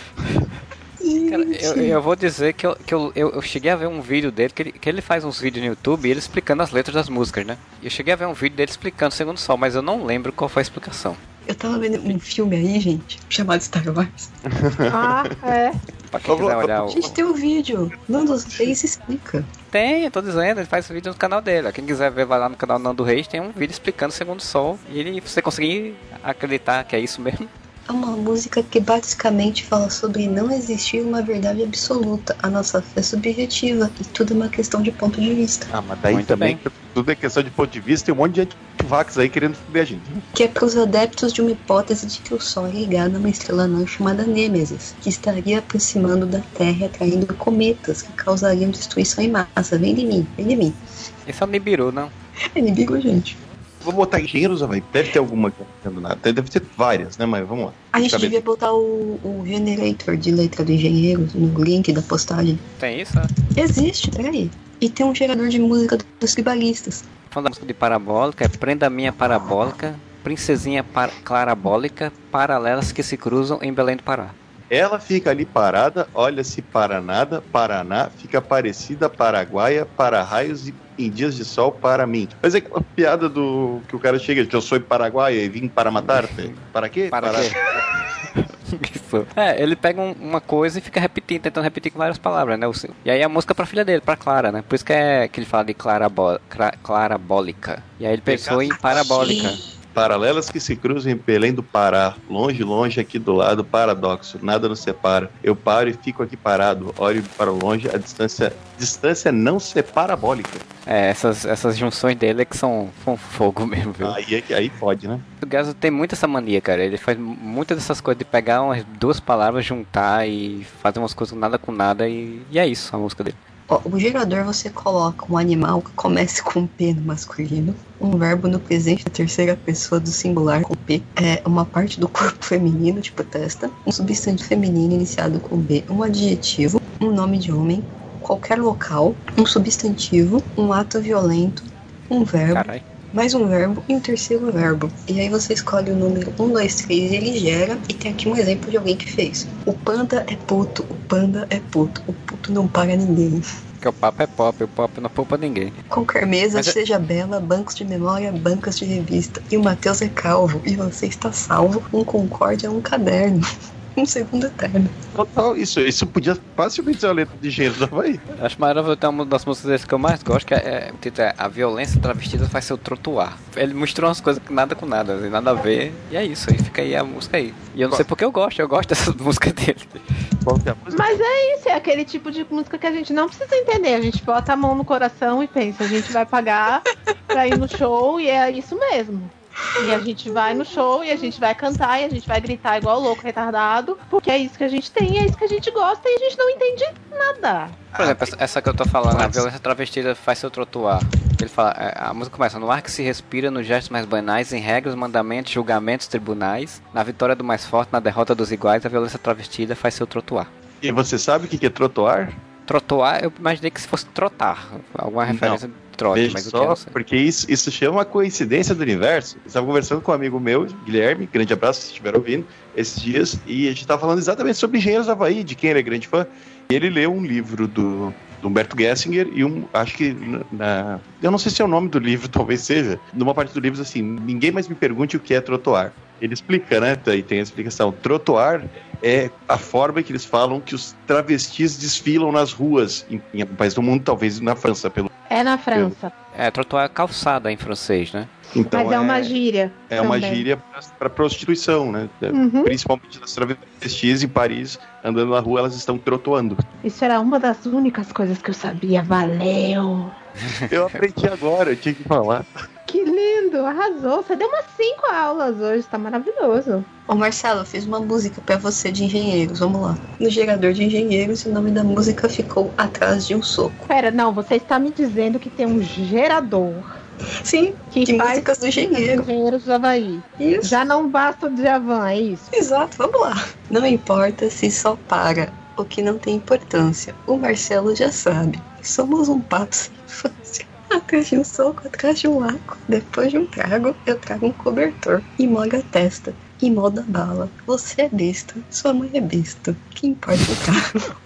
Cara, eu, eu vou dizer que, eu, que eu, eu, eu cheguei a ver um vídeo dele, que ele, que ele faz uns vídeos no YouTube e ele explicando as letras das músicas, né? E eu cheguei a ver um vídeo dele explicando o Segundo Sol, mas eu não lembro qual foi a explicação. Eu tava vendo um filme aí, gente, chamado Star Wars. Ah, é. Pra quem quiser olhar o... Gente, tem um vídeo. Dos três explica. Tem, eu tô dizendo, ele faz vídeo no canal dele. Quem quiser ver, vai lá no canal Nando Reis, tem um vídeo explicando o Segundo Sol. E ele, você conseguir acreditar que é isso mesmo, É uma música que basicamente fala sobre não existir uma verdade absoluta. A nossa fé é subjetiva e tudo é uma questão de ponto de vista. Ah, mas daí Muito também bem. tudo é questão de ponto de vista e um monte de antivax aí querendo foder a gente. Que é para os adeptos de uma hipótese de que o Sol é ligado a uma estrela anã chamada Nêmesis, que estaria aproximando da Terra e atraindo cometas que causariam destruição em massa. Vem de mim, vem de mim. Esse é Nibiru, não? É inimigo, gente. Vou botar engenheiros, vai. Deve ter alguma que eu não entendo nada. Deve ter várias, né? Mas vamos lá. A gente Cabeça. devia botar o, o generator de letra do engenheiro no link da postagem. Tem isso? né? Existe, peraí. E tem um gerador de música dos tribalistas. Falando da música de parabólica, é Prenda Minha Parabólica, Princesinha par Clarabólica, Paralelas que se cruzam em Belém do Pará. Ela fica ali parada, olha-se para nada, Paraná, fica parecida Paraguaia, para raios e em dias de sol para mim. Mas é aquela piada do que o cara chega, que eu sou Paraguaia e vim para matar-te. Para quê? Para quê? Isso. É, ele pega um- uma coisa e fica repetindo, tentando repetir com várias palavras, né? E aí a música pra filha dele, pra Clara, né? Por isso que, é, que ele fala de clarabó- cra- clarabólica. E aí ele pensou em parabólica. Paralelas que se cruzam em Belém do Pará, longe, longe aqui do lado, paradoxo, nada nos separa. Eu paro e fico aqui parado, olho para longe, a distância, distância não se parabólica. É, essas, essas junções dele é que são, são fogo mesmo, viu? Aí, é aí pode, né? O Gazo tem muito essa mania, cara. Ele faz muitas dessas coisas de pegar umas duas palavras, juntar e fazer umas coisas nada com nada e, e é isso a música dele. O gerador você coloca um animal que comece com P no masculino, um verbo no presente da terceira pessoa do singular com P, é uma parte do corpo feminino, tipo testa, um substantivo feminino iniciado com B, um adjetivo, um nome de homem, qualquer local, um substantivo, um ato violento, um verbo, Caralho. Mais um verbo e um terceiro verbo. E aí você escolhe o número 1, 2, 3 e ele gera. E tem aqui um exemplo de alguém que fez. O panda é puto, o panda é puto, o puto não paga ninguém. Porque o papo é pop, o pop não poupa ninguém. Qualquer mesa, Mas é- seja bela, bancos de memória, bancas de revista. E o Matheus é calvo, e você está salvo. Um concórdia, um caderno. Um segundo eterno. Total, isso, isso podia facilmente ser a letra de engenheiros do Havaí. Acho maravilhoso, tem uma das músicas desse que eu mais gosto, que é, é, o título é A Violência Travestida Faz Seu Trotuar. Ele mostrou umas coisas que nada com nada, assim, nada a ver, e é isso, aí fica aí a música aí. E eu não sei porque eu gosto, eu gosto dessas músicas dele. É música? Mas é isso, é aquele tipo de música que a gente não precisa entender. A gente bota a mão no coração e pensa, a gente vai pagar pra ir no show e é isso mesmo. E a gente vai no show e a gente vai cantar e a gente vai gritar igual louco, retardado, porque é isso que a gente tem, é isso que a gente gosta e a gente não entende nada. Por exemplo, essa, essa que eu tô falando, A Violência Travestida Faz Seu Trotuar. Ele fala, é, a música começa no ar que se respira, nos gestos mais banais, em regras, mandamentos, julgamentos, tribunais, na vitória do mais forte, na derrota dos iguais, a violência travestida faz seu trotuar. E você sabe o que que é trotuar? Trotuar, eu imaginei que se fosse trotar, alguma referência de trote, Veja mas só, porque isso, isso chama uma coincidência do universo. Eu estava conversando com um amigo meu, Guilherme, grande abraço se estiver ouvindo, esses dias, e a gente estava falando exatamente sobre engenheiros do Havaí, de quem ele é grande fã. E ele leu um livro do, do Humberto Gessinger e um, acho que na, eu não sei se é o nome do livro, talvez seja, numa parte do livro assim, ninguém mais me pergunte o que é trotuar. Ele explica, né? Daí tem a explicação. Trotuar é a forma que eles falam que os travestis desfilam nas ruas em, em país do mundo, talvez na França, pelo É na França. É, trotuar é calçada em francês, né? então mas é, uma gíria. É uma também. gíria para prostituição, né? Uhum. Principalmente das travestis em Paris, andando na rua, elas estão trotuando. Isso era uma das únicas coisas que eu sabia. Valeu! Eu aprendi agora, eu tinha que falar. Que lindo! Arrasou! Você deu umas cinco aulas hoje, tá maravilhoso. Ô Marcelo, eu fiz uma música pra você de engenheiros, vamos lá. No gerador de engenheiros, o nome da música ficou Atrás de um Soco. Pera, não, você está me dizendo que tem um gerador Sim, que de músicas do engenheiro. engenheiros do Havaí. Isso. Já não basta o Djavan, é isso? Exato, vamos lá. Não importa se só para o que não tem importância. O Marcelo já sabe. Somos um passo sem infância. Atrás de um soco, atrás de um laco. Depois de um trago, eu trago um cobertor. E molho a testa. E molda a bala. Você é besta. Sua mãe é besta. Que importa o trago?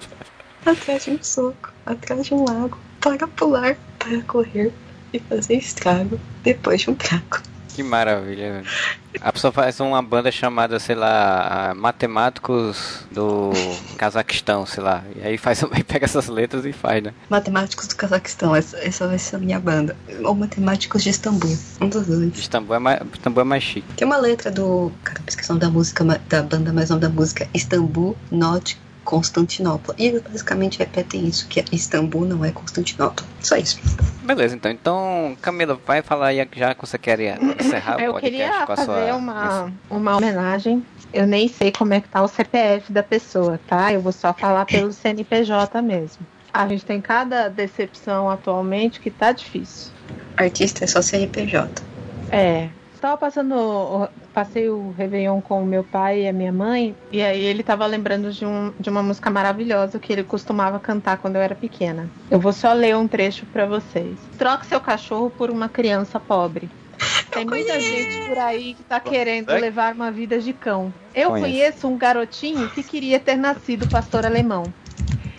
atrás de um soco, atrás de um lago. Para pular, para correr e fazer estrago. Depois de um trago. Que maravilha. A pessoa faz uma banda chamada, sei lá, Matemáticos do Cazaquistão, sei lá. E aí faz, pega essas letras e faz, né? Matemáticos do Cazaquistão, essa, essa vai ser a minha banda. Ou Matemáticos de Istambul, um dos dois. Istambul é mais, Istambul é mais chique. Tem uma letra do. Cara, esqueci o nome da música, da banda, mas o nome da música Istambul, not Constantinopla. E eles basicamente repetem isso, que Istambul não é Constantinopla. Só isso. Beleza, então. Então, Camila, vai falar aí já que você quer encerrar o Eu podcast queria com a fazer sua. uma, uma homenagem. Eu nem sei como é que tá o CPF da pessoa, tá? Eu vou só falar pelo CNPJ mesmo. A gente tem cada decepção atualmente que tá difícil. Artista é só CNPJ. É. Tava passando. Passei o Réveillon com o meu pai e a minha mãe, e aí ele tava lembrando de, um, de uma música maravilhosa que ele costumava cantar quando eu era pequena. Eu vou só ler um trecho pra vocês. Troque seu cachorro por uma criança pobre. Tem muita gente por aí que tá querendo É? levar uma vida de cão. Eu Conheço. conheço um garotinho que queria ter nascido pastor alemão.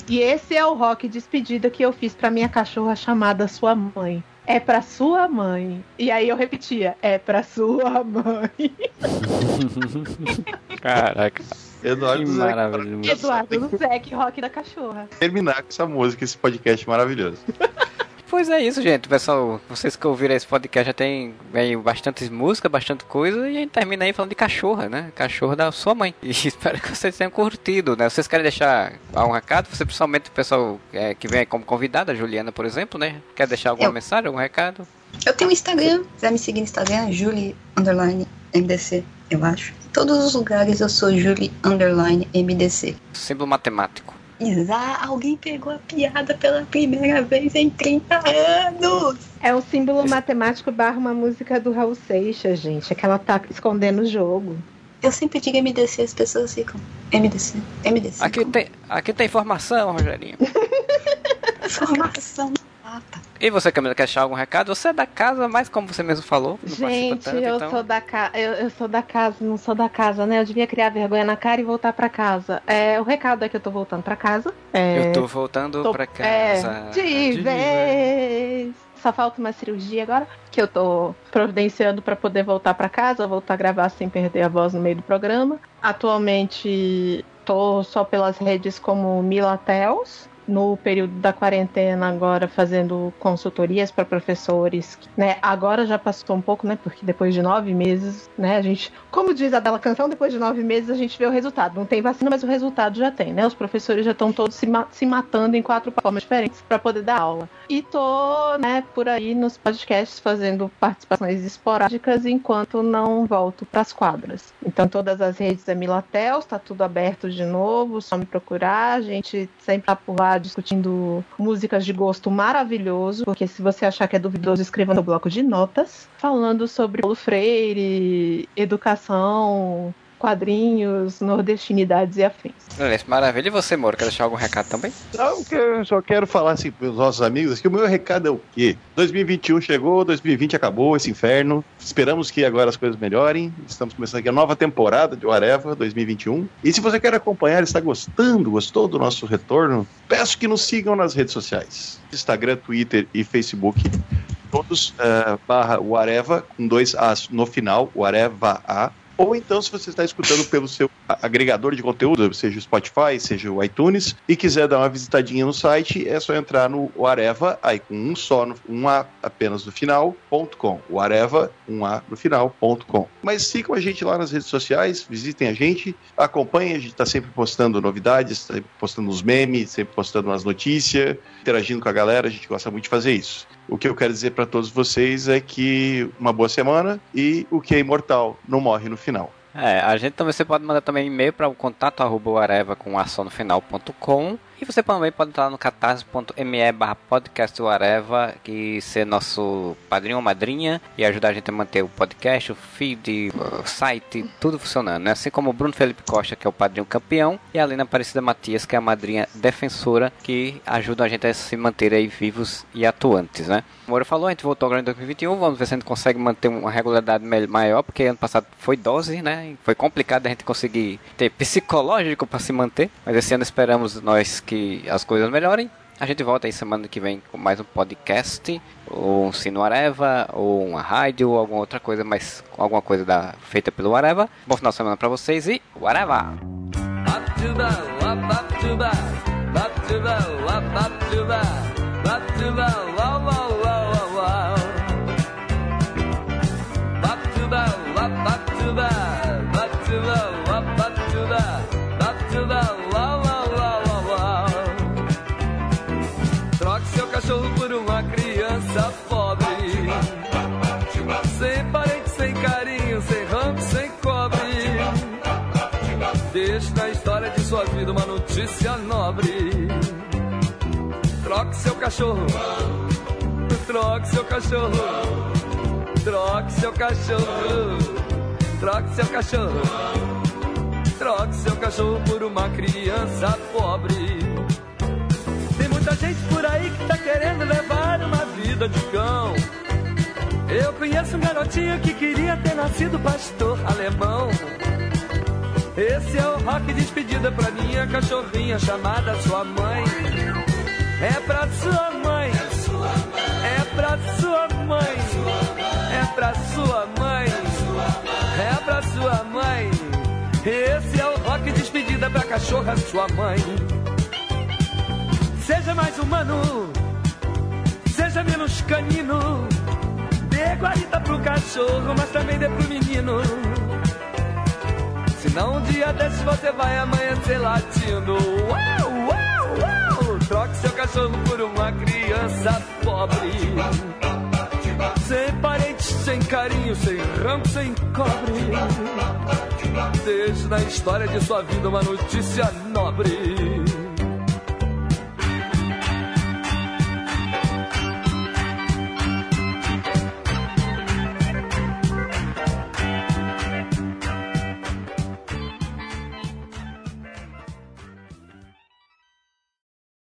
E esse é o rock despedida que eu fiz pra minha cachorra chamada Sua Mãe. É pra sua mãe. E aí eu repetia, é pra sua mãe. Caraca, Eduardo que. Eduardo do Zec, rock da cachorra. terminar com essa música, esse podcast maravilhoso. Pois é isso, gente. Pessoal, vocês que ouviram esse podcast já tem veio bastante música, bastante coisa, e a gente termina aí falando de cachorra, né? Cachorro da sua mãe. E espero que vocês tenham curtido, né? Vocês querem deixar um recado? Você, principalmente o pessoal é, que vem aí como convidada, a Juliana, por exemplo, né? Quer deixar alguma Eu. mensagem, algum recado? Eu tenho um Instagram, se quiser me seguir no Instagram, Julie Underline MDC, eu acho. Em todos os lugares eu sou Julie Underline MDC. Símbolo matemático. Isa, alguém pegou a piada pela primeira vez em 30 anos! É um símbolo matemático barra uma música do Raul Seixas, gente. É que ela tá escondendo o jogo. Eu sempre digo MDC, as pessoas ficam. MDC, MDC. Aqui tem, aqui tem informação, Rogerinho. Informação no mapa. E você, Camila, quer deixar algum recado? Você é da casa, mas como você mesmo falou, Gente, tanto, eu então... sou da casa, eu, eu sou da casa, não sou da casa, né? Eu devia criar vergonha na cara e voltar pra casa. É, o recado é que eu tô voltando pra casa. É, Eu tô voltando tô- pra é, casa. de vez. Só falta uma cirurgia agora que eu tô providenciando pra poder voltar pra casa, voltar a gravar sem perder a voz no meio do programa. Atualmente tô só pelas redes como Milatels. No período da quarentena, agora fazendo consultorias para professores, né? Agora já passou um pouco, né? Porque depois de nove meses, né? A gente, como diz a bela canção, depois de nove meses a gente vê o resultado. Não tem vacina, mas o resultado já tem, né? Os professores já estão todos se, ma- se matando em quatro formas diferentes para poder dar aula. E tô, né, por aí nos podcasts fazendo participações esporádicas enquanto não volto para as quadras. Então todas as redes da Milatel, está tudo aberto de novo, só me procurar. A gente sempre tá por lá discutindo músicas de gosto maravilhoso, porque se você achar que é duvidoso, escreva no bloco de notas, falando sobre Paulo Freire, educação, quadrinhos, nordestinidades e afins. Beleza, maravilha. E você, Moro, quer deixar algum recado também? Não, que eu só quero falar assim pros nossos amigos que o meu recado é o quê? 2021 chegou, 2020 acabou, esse inferno. Esperamos que agora as coisas melhorem. Estamos começando aqui a nova temporada de Areva 2021. E se você quer acompanhar, está gostando, gostou do nosso retorno, peço que nos sigam nas redes sociais: Instagram, Twitter e Facebook. Todos eh, barra o Areva, com dois As no final, o Areva A. Ou então, se você está escutando pelo seu agregador de conteúdo, seja o Spotify, seja o iTunes, e quiser dar uma visitadinha no site, é só entrar no Areva, aí com um só, um A apenas no final, ponto .com. O Areva, um A no final, ponto .com. Mas sigam a gente lá nas redes sociais, visitem a gente, acompanhem, a gente está sempre postando novidades, sempre postando os memes, sempre postando umas notícias, interagindo com a galera, a gente gosta muito de fazer isso. O que eu quero dizer para todos vocês é que uma boa semana e o que é imortal não morre no final. É, a gente também você pode mandar também e-mail para o contato arroba areva com ação no final.com você também pode entrar no catarse.me barra podcast e ser nosso padrinho ou madrinha e ajudar a gente a manter o podcast, o feed, o site, tudo funcionando, né? Assim como o Bruno Felipe Costa, que é o padrinho campeão, e a Lina Aparecida Matias, que é a madrinha defensora, que ajuda a gente a se manter aí vivos e atuantes, né? O Moro falou, a gente voltou agora em 2021, vamos ver se a gente consegue manter uma regularidade maior, porque ano passado foi dose, né? Foi complicado a gente conseguir ter psicológico para se manter, mas esse ano esperamos nós que as coisas melhorem. A gente volta aí semana que vem com mais um podcast, ou um Sino Areva, ou uma rádio, ou alguma outra coisa, mas alguma coisa da, feita pelo Areva. Bom final de semana pra vocês e Areva! Notícia nobre. Troque seu cachorro. Troque seu cachorro. Troque seu cachorro. Troque seu cachorro. Troque seu cachorro por uma criança pobre. Tem muita gente por aí que tá querendo levar uma vida de cão. Eu conheço um garotinho que queria ter nascido pastor alemão. Esse é o rock despedida pra minha cachorrinha chamada sua mãe. É pra sua mãe. É pra sua mãe. É pra sua mãe. É pra sua mãe. Esse é o rock despedida pra cachorra sua mãe. Seja mais humano. Seja menos canino. Dê guarita pro cachorro, mas também dê pro menino. Senão um dia desses você vai amanhecer latindo. Uau, uau, uau! Troque seu cachorro por uma criança pobre. Sem parentes, sem carinho, sem ranco, sem cobre. Deixe na história de sua vida uma notícia nobre.